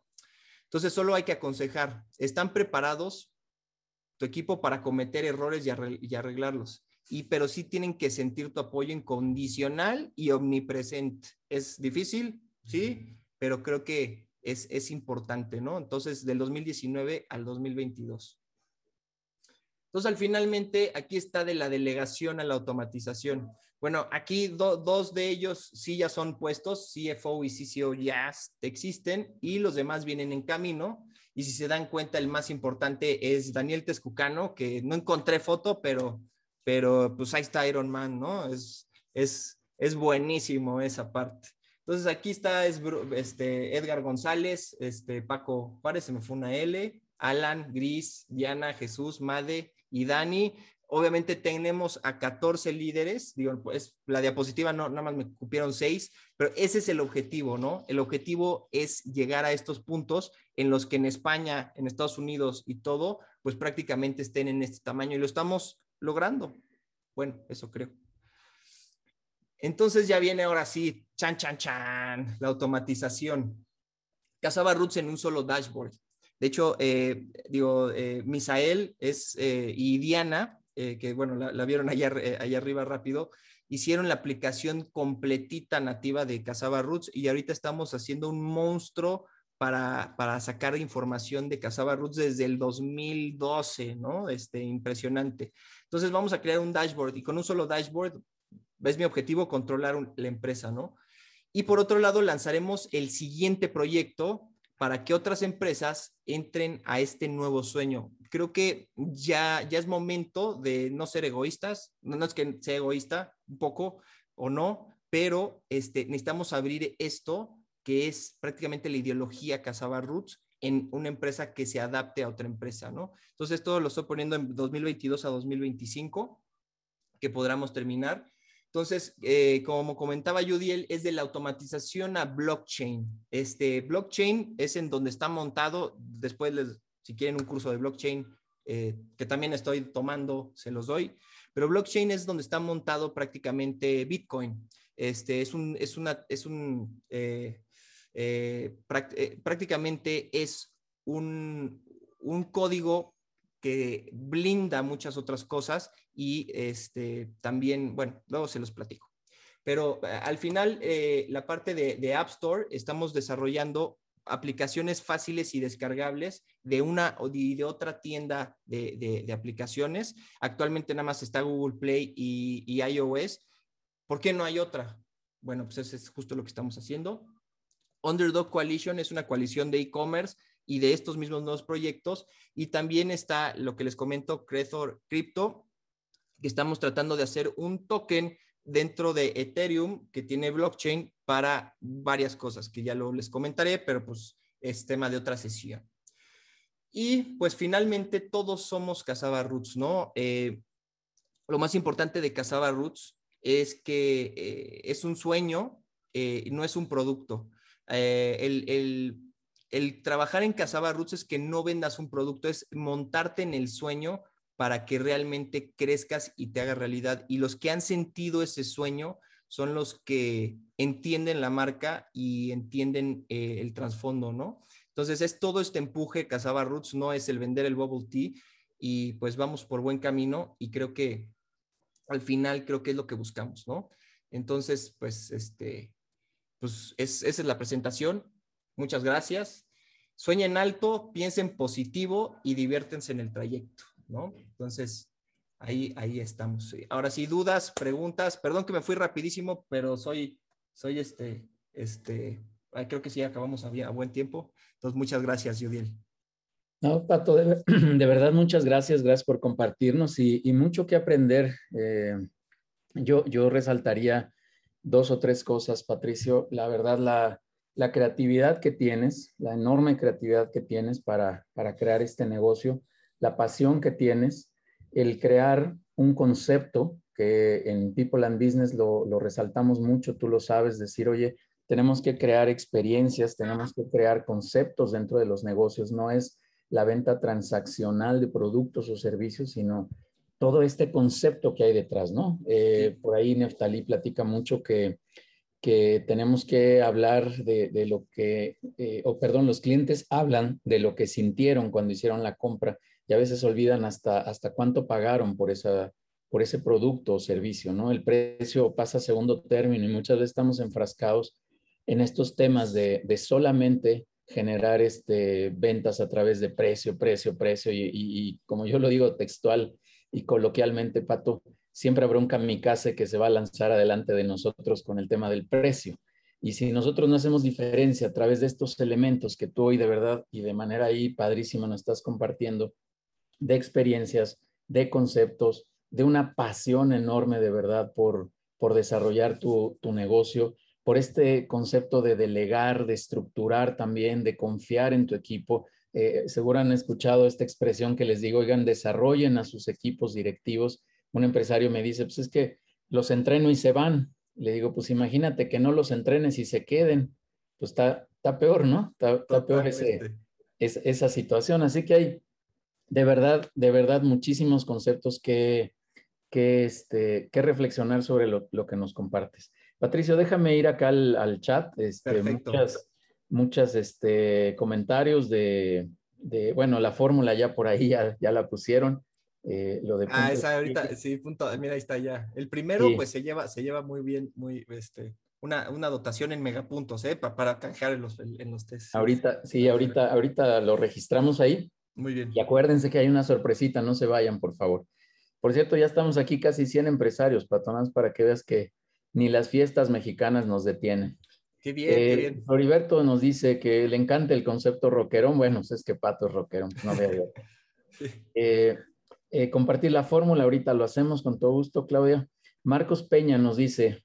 Entonces solo hay que aconsejar. ¿Están preparados tu equipo para cometer errores y, arreglarlos? Y, pero sí tienen que sentir tu apoyo incondicional y omnipresente. ¿Es difícil? Sí, pero creo que es, importante, ¿no? Entonces, del 2019 al 2022. Entonces, al finalmente, aquí está de la delegación a la automatización. Bueno, aquí dos de ellos sí ya son puestos, CFO y CCO ya existen y los demás vienen en camino. Y si se dan cuenta, el más importante es Daniel Tezcucano, que no encontré foto, pero, pero pues ahí está Iron Man, ¿no? Es, es, es buenísimo esa parte. Entonces aquí está este, Edgar González, este, Paco Juárez, se me fue una L, Alan, Gris, Diana, Jesús, Made y Dani. Obviamente tenemos a 14 líderes, digo, pues la diapositiva no, nada más me cupieron 6, pero ese es el objetivo, ¿no? El objetivo es llegar a estos puntos en los que en España, en Estados Unidos y todo, pues prácticamente estén en este tamaño y lo estamos logrando. Bueno, eso creo. Entonces ya viene ahora sí, chan, chan, chan, la automatización. Cazaba roots en un solo dashboard. De hecho, eh, digo, eh, Misael es, eh, y Diana, que bueno, la, vieron allá, allá arriba rápido, hicieron la aplicación completita nativa de Casaba Roots y ahorita estamos haciendo un monstruo para, para, sacar información de Casaba Roots desde el 2012, ¿no? Este, impresionante. Entonces vamos a crear un dashboard y con un solo dashboard es mi objetivo controlar la empresa, ¿no? Y por otro lado, lanzaremos el siguiente proyecto para que otras empresas entren a este nuevo sueño. Creo que ya, ya es momento de no ser egoístas, no, es que sea egoísta un poco o no, pero este, necesitamos abrir esto que es prácticamente la ideología Casaba Roots en una empresa que se adapte a otra empresa, ¿no? Entonces, esto lo estoy poniendo en 2022 a 2025, que podamos terminar. Entonces, eh, como comentaba Judiel, es de la automatización a blockchain. Este blockchain es en donde está montado, después si quieren un curso de blockchain, eh, que también estoy tomando, se los doy, pero blockchain es donde está montado prácticamente Bitcoin. Este es un, es una, es un, eh, prácticamente es un, un código que blinda muchas otras cosas y este, también, bueno, luego se los platico. Pero eh, al final, eh, la parte de, App Store, estamos desarrollando aplicaciones fáciles y descargables de una o de, otra tienda de, aplicaciones. Actualmente nada más está Google Play y, y iOS. ¿Por qué no hay otra? Bueno, pues eso es justo lo que estamos haciendo. Underdog Coalition es una coalición de e-commerce y de estos mismos nuevos proyectos. Y también está lo que les comento, Crethor Crypto, que estamos tratando de hacer un token dentro de Ethereum que tiene blockchain para varias cosas que ya lo les comentaré, pero pues es tema de otra sesión. Y pues finalmente todos somos Casaba Roots, ¿no? Eh, lo más importante de Casaba Roots es que eh, es un sueño, eh, no es un producto. el el trabajar en Casaba Roots es que no vendas un producto, es montarte en el sueño para que realmente crezcas y te haga realidad. Y los que han sentido ese sueño son los que entienden la marca y entienden eh, el trasfondo, ¿no? Entonces es todo este empuje, Casaba Roots no es el vender el bubble tea y pues vamos por buen camino y creo que al final creo que es lo que buscamos, ¿no? Entonces, pues, este, pues esa es la presentación. Muchas gracias. Sueñen alto, piensen positivo y diviértense en el trayecto, ¿no? Entonces, ahí, ahí estamos. Ahora sí, dudas, preguntas, perdón que me fui rapidísimo, pero soy, soy este, este, creo que sí, acabamos a, buen tiempo. Entonces, muchas gracias, Yudiel. No, Pato, de, verdad, muchas gracias, gracias por compartirnos y, mucho que aprender. Eh, yo, yo resaltaría dos o tres cosas, Patricio. La verdad, la, la creatividad que tienes, la enorme creatividad que tienes para, para crear este negocio, la pasión que tienes, el crear un concepto que en People and Business lo, lo resaltamos mucho, tú lo sabes, decir, oye, tenemos que crear experiencias, tenemos que crear conceptos dentro de los negocios, no es la venta transaccional de productos o servicios, sino todo este concepto que hay detrás, ¿no? Eh, por ahí Neftalí platica mucho que, que tenemos que hablar de, lo que, eh, o perdón, los clientes hablan de lo que sintieron cuando hicieron la compra y a veces olvidan hasta, hasta cuánto pagaron por, esa, por ese producto o servicio, ¿no? El precio pasa a segundo término y muchas veces estamos enfrascados en estos temas de, de solamente generar este, ventas a través de precio, precio, precio y, como yo lo digo textual y coloquialmente, Pato, siempre habrá un kamikaze que se va a lanzar adelante de nosotros con el tema del precio. Y si nosotros no hacemos diferencia a través de estos elementos que tú hoy de verdad y de manera ahí padrísima nos estás compartiendo, de experiencias, de conceptos, de una pasión enorme de verdad por, por desarrollar tu, tu negocio, por este concepto de delegar, de estructurar también, de confiar en tu equipo. Eh, seguro han escuchado esta expresión que les digo, oigan, desarrollen a sus equipos directivos. Un empresario me dice, pues es que los entreno y se van. Le digo, pues imagínate que no los entrenes y se queden. Pues está, está peor, ¿no? Está, peor ese, esa situación. Así que hay, de verdad, de verdad, muchísimos conceptos que, que, este, que reflexionar sobre lo, lo que nos compartes. Patricio, déjame ir acá al, chat. Este, muchas, muchas este, comentarios de, bueno, la fórmula ya por ahí ya, la pusieron. Eh, lo de ah, esa ahorita, sí, punto, mira, ahí está ya. El primero, pues se lleva, se lleva muy bien, muy, este, una, dotación en megapuntos, ¿eh? Para, para canjear en los, en los test. Ahorita, sí, ahorita, ahorita lo registramos ahí. Muy bien. Y acuérdense que hay una sorpresita, no se vayan, por favor. Por cierto, ya estamos aquí casi 100 empresarios, patronas, para que veas que ni las fiestas mexicanas nos detienen. Qué bien, qué eh, bien. Floriberto nos dice que le encanta el concepto rockerón. Bueno, pues es que Pato es rockerón, no veo. Eh, eh, compartir la fórmula, ahorita lo hacemos con todo gusto, Claudia. Marcos Peña nos dice,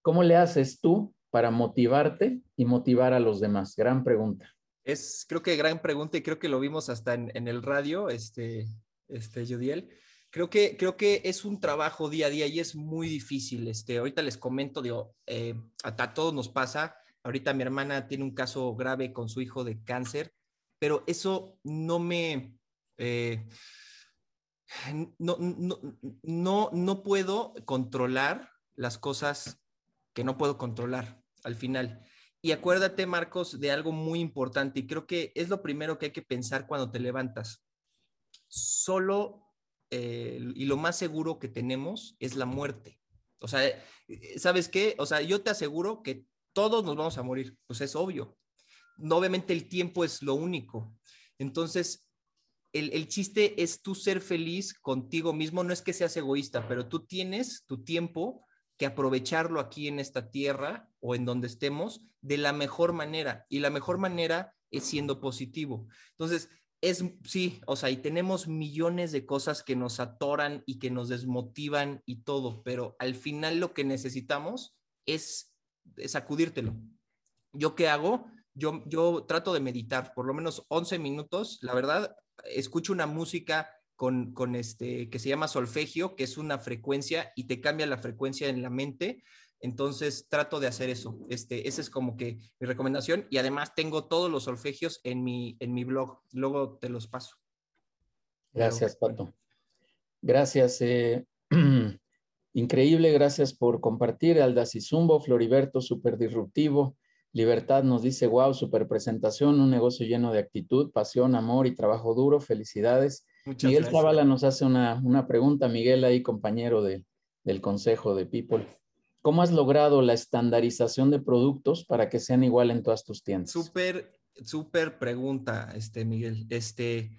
¿cómo le haces tú para motivarte y motivar a los demás? Gran pregunta. Es, creo que gran pregunta y creo que lo vimos hasta en, el radio, este, este, Judiel creo que, creo que es un trabajo día a día y es muy difícil. Este, ahorita les comento, digo, eh, a, todos nos pasa. Ahorita mi hermana tiene un caso grave con su hijo de cáncer, pero eso no me... Eh, no, no, no, puedo controlar las cosas que no puedo controlar al final. Y acuérdate, Marcos, de algo muy importante y creo que es lo primero que hay que pensar cuando te levantas. Solo eh, y lo más seguro que tenemos es la muerte. O sea, ¿sabes qué? O sea, yo te aseguro que todos nos vamos a morir, pues es obvio. No, obviamente el tiempo es lo único. Entonces, el, el, chiste es tú ser feliz contigo mismo, no es que seas egoísta, pero tú tienes tu tiempo que aprovecharlo aquí en esta tierra o en donde estemos de la mejor manera. Y la mejor manera es siendo positivo. Entonces, es, sí, o sea, y tenemos millones de cosas que nos atoran y que nos desmotivan y todo, pero al final lo que necesitamos es, sacudírtelo. ¿Yo qué hago? Yo, yo trato de meditar por lo menos 11 minutos, la verdad, escucho una música con, con este, que se llama solfegio, que es una frecuencia y te cambia la frecuencia en la mente entonces trato de hacer eso. Este, esa es como que mi recomendación y además tengo todos los solfegios en mi, en mi blog. Luego te los paso. Gracias, Pato. Gracias. Eh, increíble, gracias por compartir. Alda Zumbo, Floriberto, súper disruptivo. Libertad nos dice, wow, super presentación, un negocio lleno de actitud, pasión, amor y trabajo duro. Felicidades. Miguel Zavala nos hace una, pregunta. Miguel, ahí compañero de, del Consejo de People. ¿Cómo has logrado la estandarización de productos para que sean igual en todas tus tiendas? Súper, súper pregunta, este, Miguel. Este,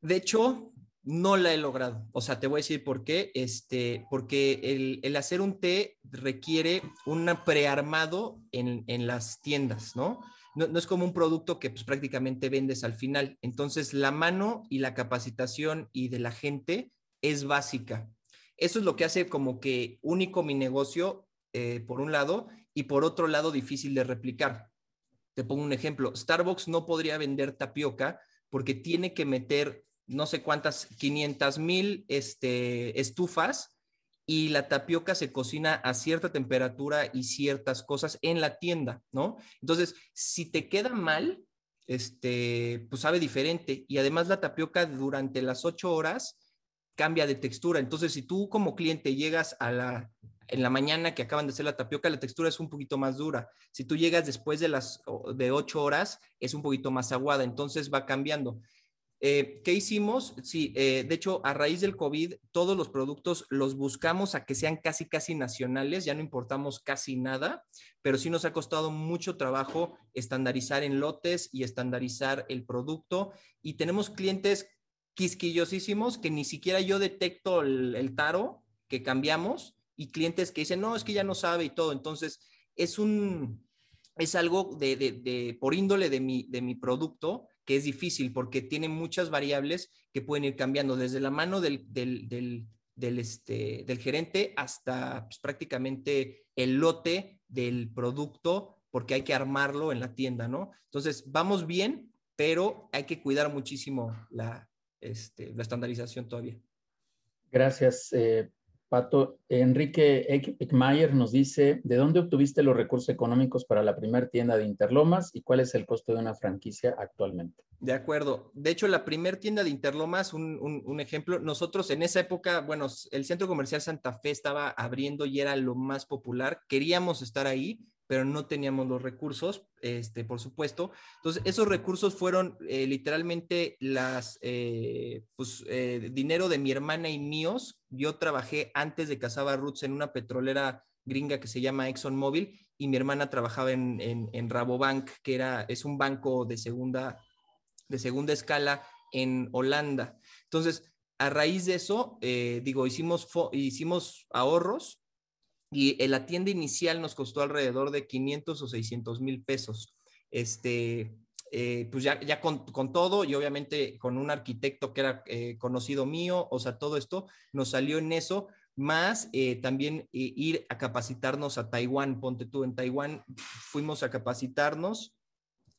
de hecho, no la he logrado. O sea, te voy a decir por qué. Este, porque el, el hacer un té requiere un prearmado en, en las tiendas, ¿no? ¿no? es como un producto que pues, prácticamente vendes al final. Entonces, la mano y la capacitación y de la gente es básica. Eso es lo que hace como que único mi negocio, eh, por un lado, y por otro lado, difícil de replicar. Te pongo un ejemplo. Starbucks no podría vender tapioca porque tiene que meter no sé cuántas, 500 mil este, estufas y la tapioca se cocina a cierta temperatura y ciertas cosas en la tienda, ¿no? Entonces, si te queda mal, este, pues sabe diferente. Y además la tapioca durante las ocho horas cambia de textura. Entonces, si tú como cliente llegas a la, en la mañana que acaban de hacer la tapioca, la textura es un poquito más dura. Si tú llegas después de las de ocho horas, es un poquito más aguada. Entonces va cambiando. Eh, ¿Qué hicimos? Sí, eh, de hecho, a raíz del COVID, todos los productos los buscamos a que sean casi, casi nacionales, ya no importamos casi nada, pero sí nos ha costado mucho trabajo estandarizar en lotes y estandarizar el producto. Y tenemos clientes quisquillosísimos que ni siquiera yo detecto el, taro que cambiamos y clientes que dicen, no, es que ya no sabe y todo. Entonces, es un, es algo de, por índole de mi, de mi producto que es difícil porque tiene muchas variables que pueden ir cambiando desde la mano del, del, este, del gerente hasta pues, prácticamente el lote del producto porque hay que armarlo en la tienda, ¿no? Entonces, vamos bien, pero hay que cuidar muchísimo la, este, la estandarización todavía. Gracias, eh, Pato, Enrique Eckmayer nos dice, ¿de dónde obtuviste los recursos económicos para la primera tienda de Interlomas y cuál es el costo de una franquicia actualmente? De acuerdo. De hecho, la primera tienda de Interlomas, un, un, ejemplo, nosotros en esa época, bueno, el Centro Comercial Santa Fe estaba abriendo y era lo más popular. Queríamos estar ahí, pero no teníamos los recursos, este, por supuesto. Entonces, esos recursos fueron eh, literalmente las, eh, pues, eh, dinero de mi hermana y míos. Yo trabajé antes de Casaba Roots en una petrolera gringa que se llama ExxonMobil y mi hermana trabajaba en, en, Rabobank, que era, es un banco de segunda, de segunda escala en Holanda. Entonces, a raíz de eso, digo, hicimos, hicimos ahorros y la tienda inicial nos costó alrededor de 500 o 600 mil pesos. Este, eh, pues ya, ya con, con, todo y obviamente con un arquitecto que era eh, conocido mío, o sea, todo esto nos salió en eso, más eh, también ir a capacitarnos a Taiwán, ponte tú, en Taiwán fuimos a capacitarnos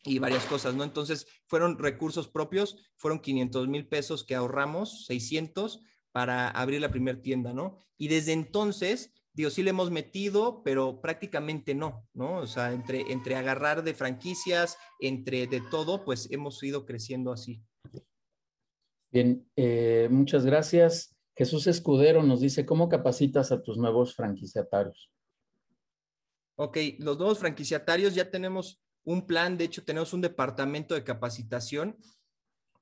y varias cosas, ¿no? Entonces fueron recursos propios, fueron 500 mil pesos que ahorramos, 600 para abrir la primera tienda, ¿no? Y desde entonces digo, sí le hemos metido, pero prácticamente no, ¿no? O sea, entre, entre agarrar de franquicias, entre de todo, pues hemos ido creciendo así. Bien, eh, muchas gracias. Jesús Escudero nos dice, ¿cómo capacitas a tus nuevos franquiciatarios? Ok, los nuevos franquiciatarios ya tenemos un plan, de hecho tenemos un departamento de capacitación.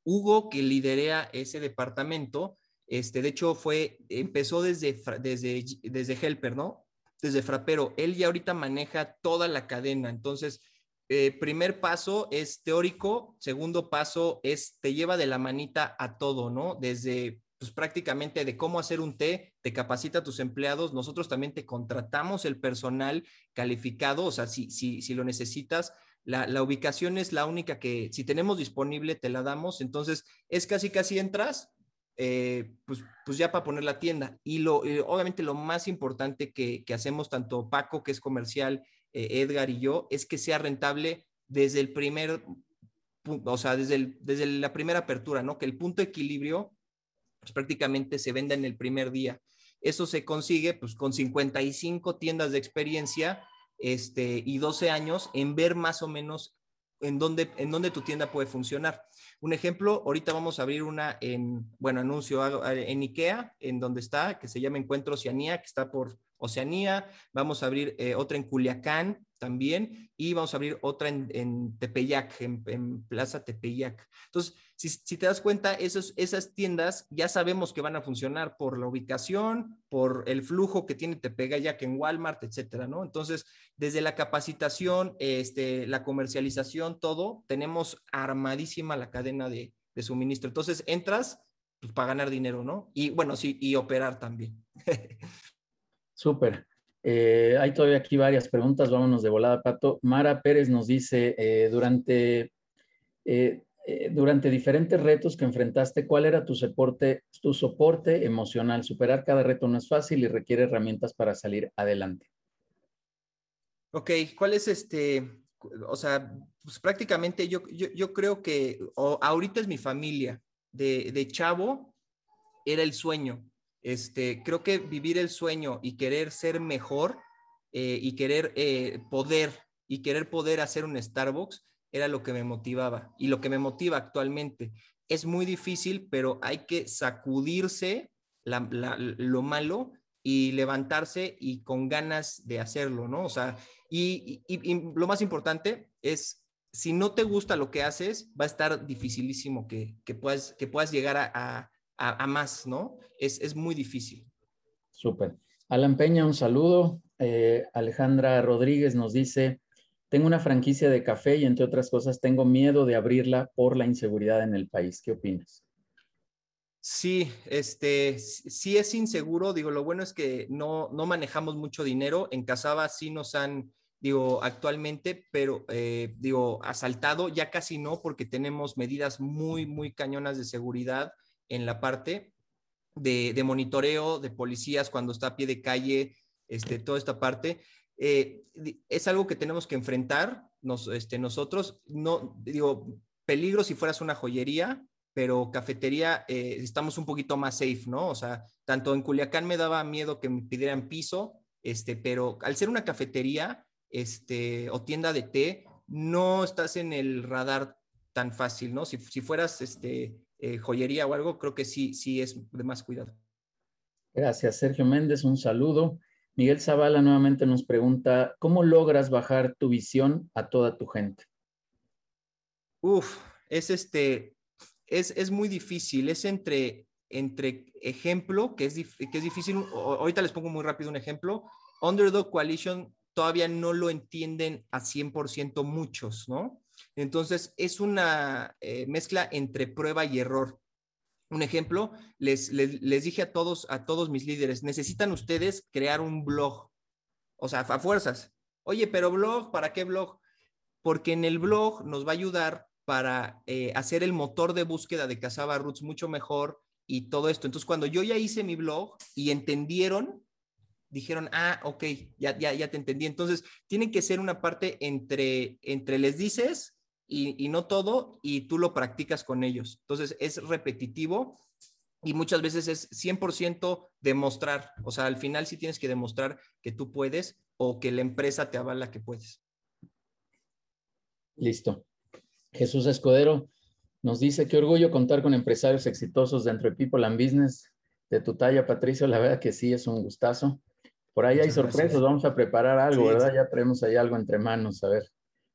Hugo, que liderea ese departamento, este, de hecho, fue, empezó desde, desde, desde Helper, ¿no? Desde Frapero. Él ya ahorita maneja toda la cadena. Entonces, eh, primer paso es teórico, segundo paso es te lleva de la manita a todo, ¿no? Desde pues prácticamente de cómo hacer un té, te capacita a tus empleados, nosotros también te contratamos el personal calificado, o sea, si, si, si lo necesitas, la, la, ubicación es la única que si tenemos disponible te la damos, entonces es casi casi entras, eh, pues, pues ya para poner la tienda. Y lo, obviamente lo más importante que, hacemos tanto Paco, que es comercial, eh, Edgar y yo, es que sea rentable desde el primer, o sea, desde, desde la primera apertura, ¿no? Que el punto equilibrio pues, prácticamente se venda en el primer día. Eso se consigue pues con 55 tiendas de experiencia este, y 12 años en ver más o menos en dónde, en dónde tu tienda puede funcionar. Un ejemplo, ahorita vamos a abrir una en, bueno, anuncio en IKEA, en donde está, que se llama Encuentro Oceanía, que está por Oceanía. Vamos a abrir eh, otra en Culiacán también y vamos a abrir otra en, Tepeyac, en, Plaza Tepeyac. Entonces, si, te das cuenta, esos, esas tiendas ya sabemos que van a funcionar por la ubicación, por el flujo que tiene Tepeyac en Walmart, etcétera, ¿no? Entonces, desde la capacitación, este, la comercialización, todo, tenemos armadísima la cadena de, de suministro. Entonces, entras pues, para ganar dinero, ¿no? Y bueno, sí, y operar también. Súper. Eh, hay todavía aquí varias preguntas, vámonos de volada, Pato. Mara Pérez nos dice, eh, durante, eh, durante diferentes retos que enfrentaste, ¿cuál era tu soporte, tu soporte emocional? Superar cada reto no es fácil y requiere herramientas para salir adelante. Ok, ¿cuál es este? O sea, pues prácticamente yo, yo, creo que ahorita es mi familia. De, de chavo era el sueño este, creo que vivir el sueño y querer ser mejor eh, y querer eh, poder y querer poder hacer un Starbucks era lo que me motivaba y lo que me motiva actualmente. Es muy difícil, pero hay que sacudirse lo malo y levantarse y con ganas de hacerlo, ¿no? O sea, y, lo más importante es, si no te gusta lo que haces, va a estar dificilísimo que, puedas, que puedas llegar a, más, ¿no? Es, es, muy difícil. Súper. Alan Peña, un saludo. Eh, Alejandra Rodríguez nos dice, tengo una franquicia de café y entre otras cosas tengo miedo de abrirla por la inseguridad en el país. ¿Qué opinas? Sí, este, sí es inseguro. Digo, lo bueno es que no, no manejamos mucho dinero. En Casaba sí nos han, digo, actualmente, pero eh, digo, asaltado ya casi no, porque tenemos medidas muy, muy cañonas de seguridad en la parte de, monitoreo de policías cuando está a pie de calle, este, toda esta parte. Eh, es algo que tenemos que enfrentar nos, este, nosotros. No, digo, peligro si fueras una joyería, pero cafetería eh, estamos un poquito más safe, ¿no? O sea, tanto en Culiacán me daba miedo que me pidieran piso, este, pero al ser una cafetería este, o tienda de té, no estás en el radar tan fácil, ¿no? Si, si fueras este, eh, joyería o algo, creo que sí, sí es de más cuidado. Gracias, Sergio Méndez, un saludo. Miguel Zavala nuevamente nos pregunta, ¿cómo logras bajar tu visión a toda tu gente? Uf, es este, es, es muy difícil, es entre, entre ejemplo, que es, que es difícil, ahorita les pongo muy rápido un ejemplo, Underdog Coalition todavía no lo entienden a 100% muchos, ¿no? Entonces, es una eh, mezcla entre prueba y error. Un ejemplo, les, les, dije a todos, a todos mis líderes, necesitan ustedes crear un blog, o sea, a fuerzas. Oye, pero blog, ¿para qué blog? Porque en el blog nos va a ayudar para eh, hacer el motor de búsqueda de Casaba Roots mucho mejor y todo esto. Entonces, cuando yo ya hice mi blog y entendieron, dijeron, ah, ok, ya, ya, ya te entendí. Entonces, tiene que ser una parte entre, entre les dices y, no todo, y tú lo practicas con ellos. Entonces, es repetitivo y muchas veces es 100% demostrar. O sea, al final sí tienes que demostrar que tú puedes o que la empresa te avala que puedes. Listo. Jesús Escudero nos dice, qué orgullo contar con empresarios exitosos dentro de People and Business. De tu talla, Patricio, la verdad que sí, es un gustazo. Por ahí hay sorpresas, vamos a preparar algo, ¿verdad? Ya traemos ahí algo entre manos, a ver,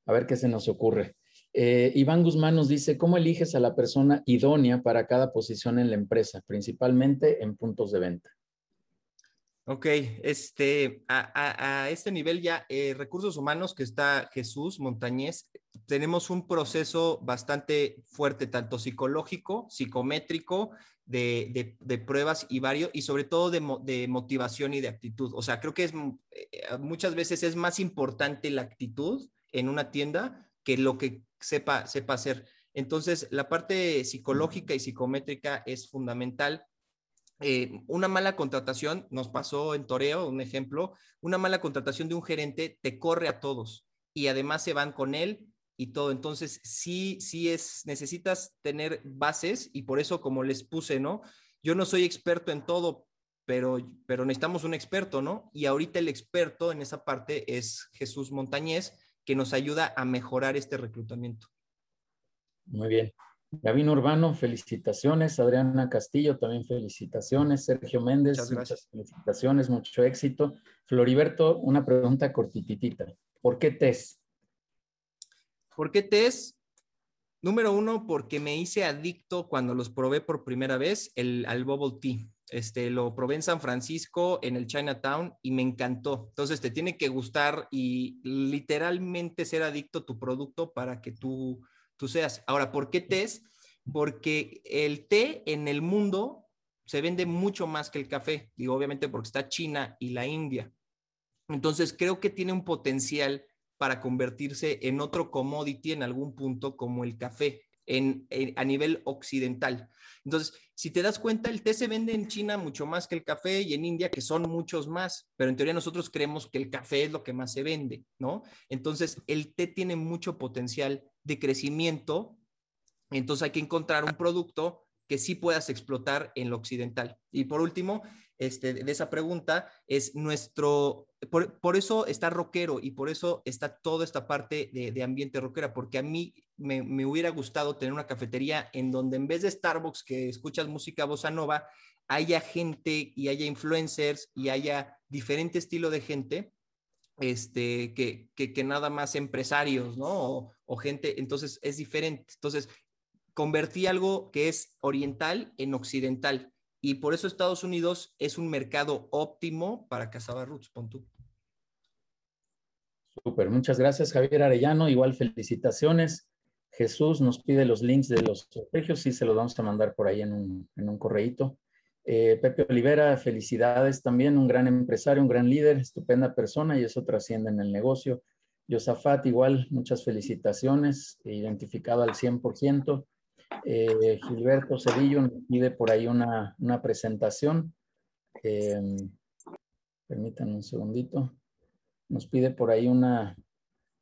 a ver qué se nos ocurre. Eh, Iván Guzmán nos dice, ¿cómo eliges a la persona idónea para cada posición en la empresa, principalmente en puntos de venta? Ok, este, a, este nivel ya, eh, recursos humanos que está Jesús Montañez, tenemos un proceso bastante fuerte, tanto psicológico, psicométrico, de, pruebas y varios, y sobre todo de, motivación y de actitud. O sea, creo que es eh, muchas veces es más importante la actitud en una tienda que lo que sepa, sepa hacer. Entonces, la parte psicológica y psicométrica es fundamental eh, una mala contratación, nos pasó en Toreo, un ejemplo, una mala contratación de un gerente te corre a todos y además se van con él y todo. Entonces, sí, sí es, necesitas tener bases y por eso, como les puse, ¿no? Yo no soy experto en todo, pero, pero necesitamos un experto, ¿no? Y ahorita el experto en esa parte es Jesús Montañez, que nos ayuda a mejorar este reclutamiento. Muy bien. Gavino Urbano, felicitaciones. Adriana Castillo, también felicitaciones. Sergio Méndez, muchas, felicitaciones, mucho éxito. Floriberto, una pregunta cortititita. ¿Por qué TES? ¿Por qué TES? Número uno, porque me hice adicto cuando los probé por primera vez el, al Bubble Tea. Este, lo probé en San Francisco, en el Chinatown, y me encantó. Entonces, te tiene que gustar y literalmente ser adicto a tu producto para que tú tú seas. Ahora, ¿por qué test? porque el té en el mundo se vende mucho más que el café, digo obviamente porque está China y la India. Entonces creo que tiene un potencial para convertirse en otro commodity en algún punto como el café en, a nivel occidental. Entonces, si te das cuenta, el té se vende en China mucho más que el café y en India, que son muchos más, pero en teoría nosotros creemos que el café es lo que más se vende, ¿no? Entonces, el té tiene mucho potencial de crecimiento, entonces hay que encontrar un producto que sí puedas explotar en lo occidental. Y por último, este, de esa pregunta es nuestro, por, eso está rockero y por eso está toda esta parte de, ambiente rockera, porque a mí me, hubiera gustado tener una cafetería en donde en vez de Starbucks que escuchas música bossa nova, haya gente y haya influencers y haya diferente estilo de gente este, que, que, nada más empresarios, ¿no? O, gente, entonces es diferente. Entonces, convertí algo que es oriental en occidental y por eso Estados Unidos es un mercado óptimo para Casaba Roots, pon Súper, muchas gracias Javier Arellano, igual felicitaciones. Jesús nos pide los links de los sorteos y se los vamos a mandar por ahí en un, en un correíto. Eh, Pepe Olivera, felicidades también, un gran empresario, un gran líder, estupenda persona y eso trasciende en el negocio. Yosafat, igual, muchas felicitaciones, identificado al 100%. Eh, Gilberto Cedillo nos pide por ahí una, presentación. Eh, permítanme un segundito. Nos pide por ahí una,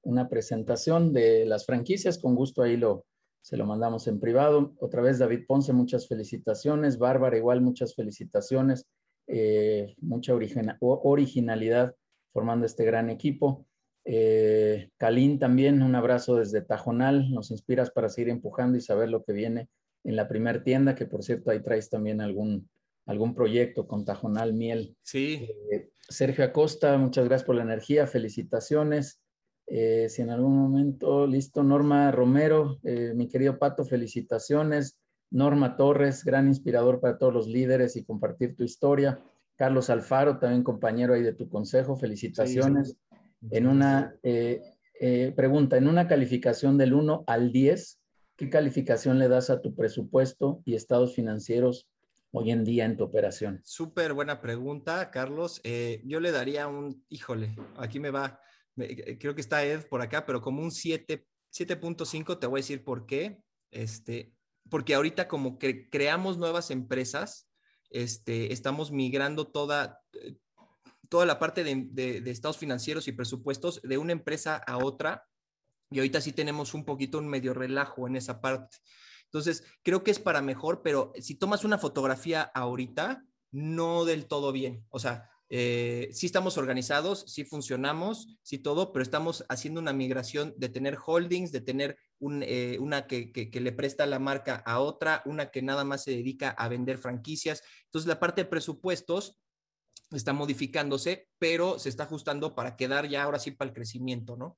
una presentación de las franquicias. Con gusto ahí lo, se lo mandamos en privado. Otra vez David Ponce, muchas felicitaciones. Bárbara, igual, muchas felicitaciones. Eh, mucha originalidad formando este gran equipo. Eh, también, un abrazo desde Tajonal, nos inspiras para seguir empujando y saber lo que viene en la primera tienda, que por cierto ahí traes también algún, algún proyecto con Tajonal Miel. Sí. Eh, Sergio Acosta, muchas gracias por la energía, felicitaciones. Eh, si en algún momento, listo, Norma Romero, eh, mi querido Pato, felicitaciones. Norma Torres, gran inspirador para todos los líderes y compartir tu historia. Carlos Alfaro, también compañero ahí de tu consejo, felicitaciones. En una eh, eh, pregunta, en una calificación del 1 al 10, ¿qué calificación le das a tu presupuesto y estados financieros hoy en día en tu operación? Súper buena pregunta, Carlos. Eh, yo le daría un, híjole, aquí me va, creo que está Ed por acá, pero como un 7.5, te voy a decir por qué. Este, porque ahorita como que creamos nuevas empresas, este, estamos migrando toda, toda la parte de, estados financieros y presupuestos de una empresa a otra. Y ahorita sí tenemos un poquito un medio relajo en esa parte. Entonces, creo que es para mejor, pero si tomas una fotografía ahorita, no del todo bien. O sea, eh, sí estamos organizados, sí funcionamos, sí todo, pero estamos haciendo una migración de tener holdings, de tener eh, una que, le presta la marca a otra, una que nada más se dedica a vender franquicias. Entonces, la parte de presupuestos está modificándose, pero se está ajustando para quedar ya ahora sí para el crecimiento, ¿no?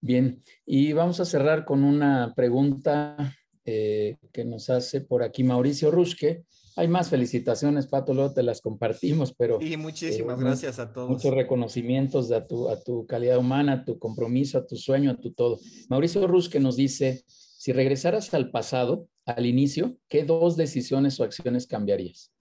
Bien, y vamos a cerrar con una pregunta eh, que nos hace por aquí Mauricio Rusque. Hay más felicitaciones, Pato, luego te las compartimos, pero... Sí, muchísimas eh, gracias a todos. Muchos reconocimientos a tu, a tu calidad humana, a tu compromiso, a tu sueño, a tu todo. Mauricio Rusque nos dice, si regresaras al pasado, al inicio, ¿qué dos decisiones o acciones cambiarías?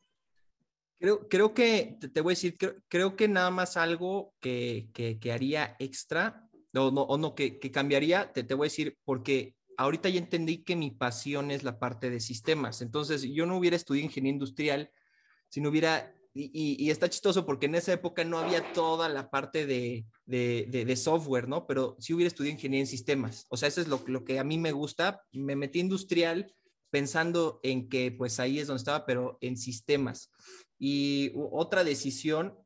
Creo, creo que, te, voy a decir, creo, que nada más algo que, que, haría extra, o no, o no que, cambiaría, te, te voy a decir, porque ahorita ya entendí que mi pasión es la parte de sistemas. Entonces, yo no hubiera estudiado ingeniería industrial si no hubiera, y, está chistoso porque en esa época no había toda la parte de, de, de, software, ¿no? Pero sí hubiera estudiado ingeniería en sistemas. O sea, eso es lo, lo que a mí me gusta. Me metí industrial pensando en que pues ahí es donde estaba, pero en sistemas. Y otra decisión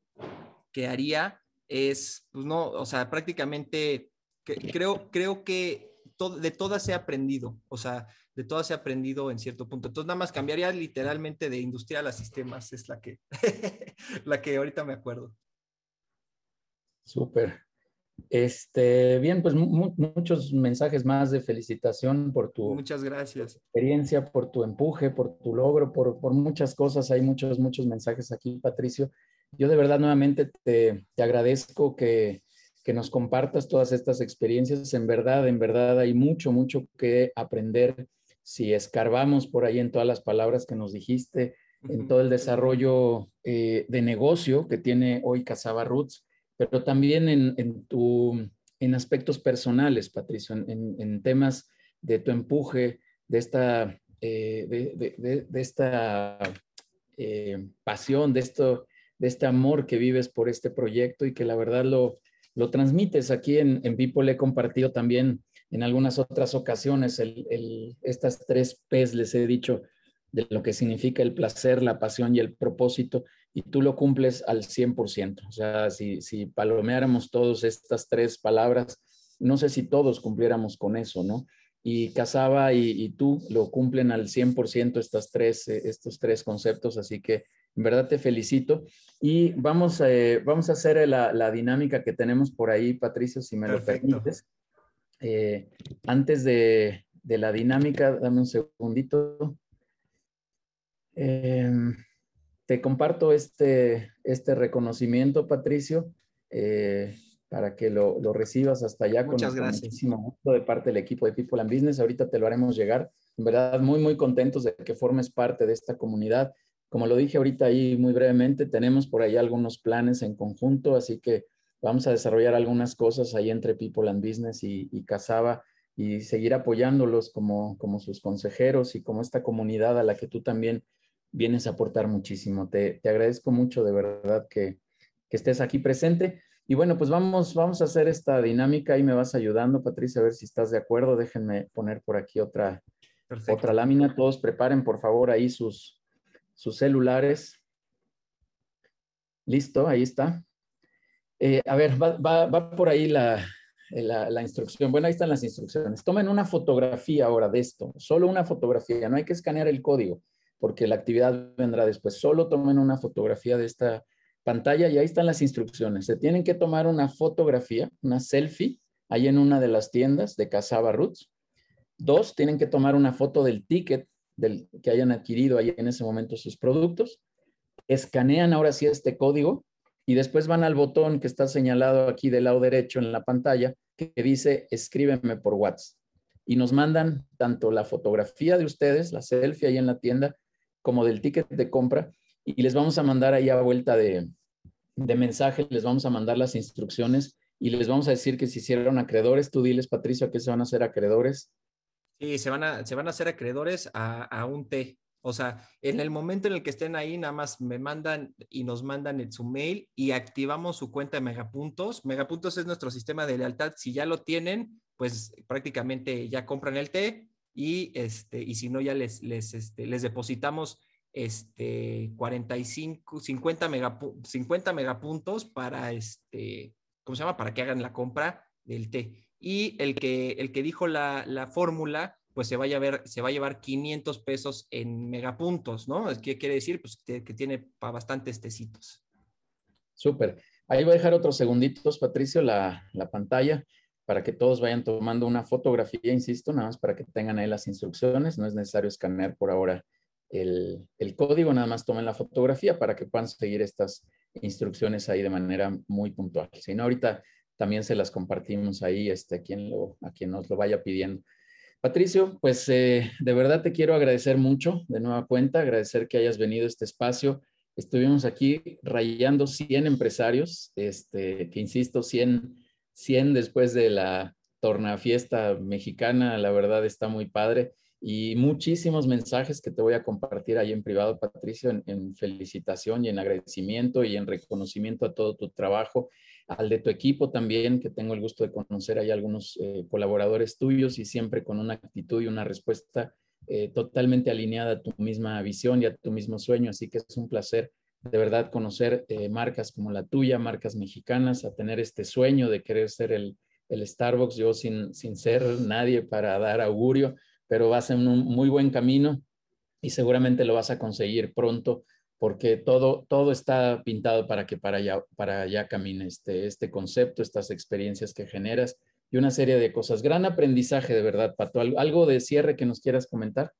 que haría es, pues no, o sea, prácticamente creo, creo que de todas he aprendido, o sea, de todas he aprendido en cierto punto. Entonces, nada más cambiaría literalmente de industrial a sistemas, es la que, la que ahorita me acuerdo. Súper. Este, bien, pues muchos mensajes más de felicitación por tu muchas gracias. experiencia, por tu empuje, por tu logro, por, por, muchas cosas. Hay muchos, muchos mensajes aquí, Patricio. Yo de verdad nuevamente te, te agradezco que, que, nos compartas todas estas experiencias. En verdad, en verdad hay mucho, mucho que aprender si escarbamos por ahí en todas las palabras que nos dijiste, en todo el desarrollo eh, de negocio que tiene hoy Casaba Roots, pero también en, tu, en aspectos personales, Patricio, en, temas de tu empuje, de esta, eh, de, esta eh, pasión, de, esto, de este amor que vives por este proyecto y que la verdad lo, lo transmites aquí en, en Le he compartido también en algunas otras ocasiones estas tres P's, les he dicho, de lo que significa el placer, la pasión y el propósito, y tú lo cumples al 100%. O sea, si, si palomeáramos todas estas tres palabras, no sé si todos cumpliéramos con eso, ¿no? Y Casaba y, tú lo cumplen al 100% estas tres, eh, estos tres conceptos, así que en verdad te felicito. Y vamos, eh, vamos a hacer la, dinámica que tenemos por ahí, Patricio, si me lo permites. Eh, antes de, de, la dinámica, dame un segundito. Em, te comparto este, este reconocimiento, Patricio, eh, para que lo, lo, recibas hasta allá. Muchas con gracias. muchísimo gusto de parte del equipo de People and Business. Ahorita te lo haremos llegar. En verdad, muy, muy contentos de que formes parte de esta comunidad. Como lo dije ahorita ahí muy brevemente, tenemos por ahí algunos planes en conjunto, así que vamos a desarrollar algunas cosas ahí entre People and Business y, y Casaba y seguir apoyándolos como, como sus consejeros y como esta comunidad a la que tú también vienes a aportar muchísimo. Te, agradezco mucho de verdad que, estés aquí presente. Y bueno, pues vamos, vamos a hacer esta dinámica y me vas ayudando, Patricia, a ver si estás de acuerdo. Déjenme poner por aquí otra, otra lámina. Todos preparen, por favor, ahí sus, sus celulares. Listo, ahí está. Eh, a ver, va, por ahí la, la, la, instrucción. Bueno, ahí están las instrucciones. Tomen una fotografía ahora de esto, solo una fotografía, no hay que escanear el código porque la actividad vendrá después. Solo tomen una fotografía de esta pantalla y ahí están las instrucciones. Se tienen que tomar una fotografía, una selfie, ahí en una de las tiendas de Casaba Roots. Dos, tienen que tomar una foto del ticket del, que hayan adquirido ahí en ese momento sus productos. Escanean ahora sí este código y después van al botón que está señalado aquí del lado derecho en la pantalla que dice escríbeme por WhatsApp. Y nos mandan tanto la fotografía de ustedes, la selfie ahí en la tienda, como del ticket de compra y les vamos a mandar ahí a vuelta de, mensaje, les vamos a mandar las instrucciones y les vamos a decir que si hicieron acreedores, tú diles, Patricio, que se van a hacer acreedores. Sí, se van a, se van a hacer acreedores a, a un T. O sea, en el momento en el que estén ahí, nada más me mandan y nos mandan su mail y activamos su cuenta de Megapuntos. Megapuntos es nuestro sistema de lealtad. Si ya lo tienen, pues prácticamente ya compran el T y, este, y si no, ya les, les, este, les depositamos este, 45, 50, 50 megapuntos para, este, ¿cómo se llama? Para que hagan la compra del té. Y el que, el que dijo la, la fórmula, pues se, vaya a ver, se va a llevar 500 pesos en megapuntos, ¿no? ¿Qué quiere decir? Pues que, tiene para bastantes tecitos. Súper. Ahí voy a dejar otros segunditos, Patricio, la, la pantalla para que todos vayan tomando una fotografía, insisto, nada más para que tengan ahí las instrucciones. No es necesario escanear por ahora el, código, nada más tomen la fotografía para que puedan seguir estas instrucciones ahí de manera muy puntual. Si no, ahorita también se las compartimos ahí este, a, quien a quien nos lo vaya pidiendo. Patricio, pues eh, de verdad te quiero agradecer mucho de nueva cuenta, agradecer que hayas venido a este espacio. Estuvimos aquí rayando 100 empresarios, este, que insisto, 100 100 después de la fiesta mexicana, la verdad está muy padre. Y muchísimos mensajes que te voy a compartir ahí en privado, Patricio, en, felicitación y en agradecimiento y en reconocimiento a todo tu trabajo, al de tu equipo también, que tengo el gusto de conocer ahí algunos eh, colaboradores tuyos y siempre con una actitud y una respuesta eh, totalmente alineada a tu misma visión y a tu mismo sueño. Así que es un placer de verdad conocer eh, marcas como la tuya, marcas mexicanas, a tener este sueño de querer ser el, Starbucks, yo sin, sin ser nadie para dar augurio, pero vas en un muy buen camino y seguramente lo vas a conseguir pronto porque todo, todo está pintado para que para allá, para allá camine este, este concepto, estas experiencias que generas y una serie de cosas. Gran aprendizaje, de verdad, Pato. ¿Algo de cierre que nos quieras comentar?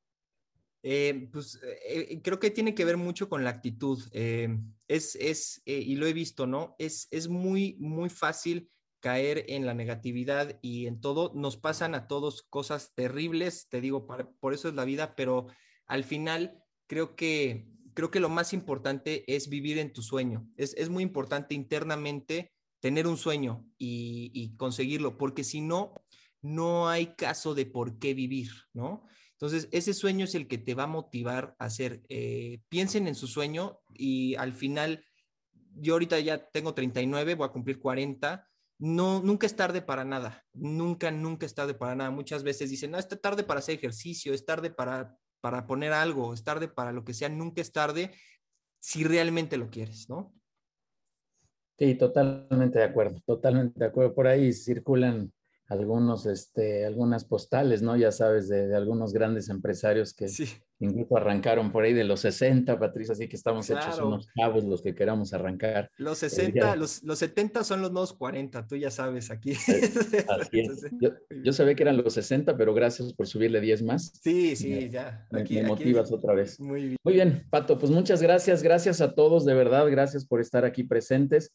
Eh, pues eh, creo que tiene que ver mucho con la actitud. Eh, es, es y lo he visto, ¿no? Es, es muy, muy fácil caer en la negatividad y en todo. Nos pasan a todos cosas terribles, te digo, por eso es la vida, pero al final creo que, creo que lo más importante es vivir en tu sueño. Es, es muy importante internamente tener un sueño y, conseguirlo, porque si no, no hay caso de por qué vivir, ¿no? Entonces, ese sueño es el que te va a motivar a hacer. Eh, piensen en su sueño y al final, yo ahorita ya tengo 39, voy a cumplir 40. No, nunca es tarde para nada. Nunca, nunca es tarde para nada. Muchas veces dicen, no, es tarde para hacer ejercicio, es tarde para, para poner algo, es tarde para lo que sea. Nunca es tarde si realmente lo quieres, ¿no? Sí, totalmente de acuerdo, totalmente de acuerdo. Por ahí circulan algunos, este, algunas postales, ¿no? Ya sabes, de, algunos grandes empresarios que incluso arrancaron por ahí de los 60, Patricia, así que estamos hechos unos cabos los que queramos arrancar. Los 60, los, los 70 son los nuevos 40, tú ya sabes aquí. Yo, sabía que eran los 60, pero gracias por subirle 10 más. Sí, sí, ya. Aquí, me, motivas otra vez. Muy bien. Muy bien, Pato, pues muchas gracias, gracias a todos, de verdad, gracias por estar aquí presentes.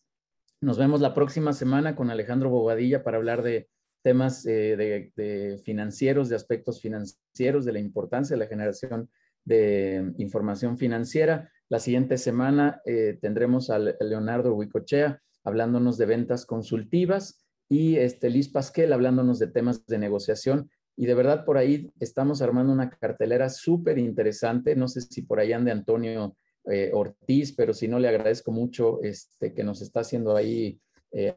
Nos vemos la próxima semana con Alejandro Bobadilla para hablar de temas eh, de, financieros, de aspectos financieros, de la importancia de la generación de información financiera. La siguiente semana eh, tendremos a Leonardo Huicochea hablándonos de ventas consultivas y este, Liz Pasquel hablándonos de temas de negociación. Y de verdad por ahí estamos armando una cartelera súper interesante. No sé si por ahí ande Antonio eh, Ortiz, pero si no, le agradezco mucho este, que nos está haciendo ahí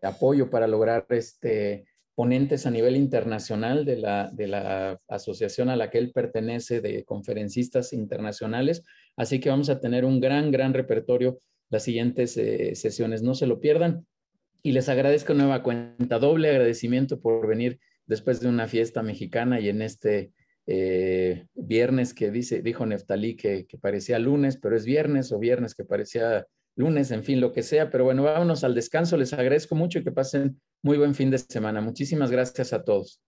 apoyo para lograr este, ponentes a nivel internacional de la, de la asociación a la que él pertenece de conferencistas internacionales. Así que vamos a tener un gran, gran repertorio las siguientes eh, sesiones. No se lo pierdan. Y les agradezco nueva cuenta, doble agradecimiento por venir después de una fiesta mexicana y en este eh, viernes que dice, dijo Neftalí que, que, parecía lunes, pero es viernes o viernes que parecía lunes, en fin, lo que sea. Pero bueno, vámonos al descanso. Les agradezco mucho y que pasen muy buen fin de semana. Muchísimas gracias a todos.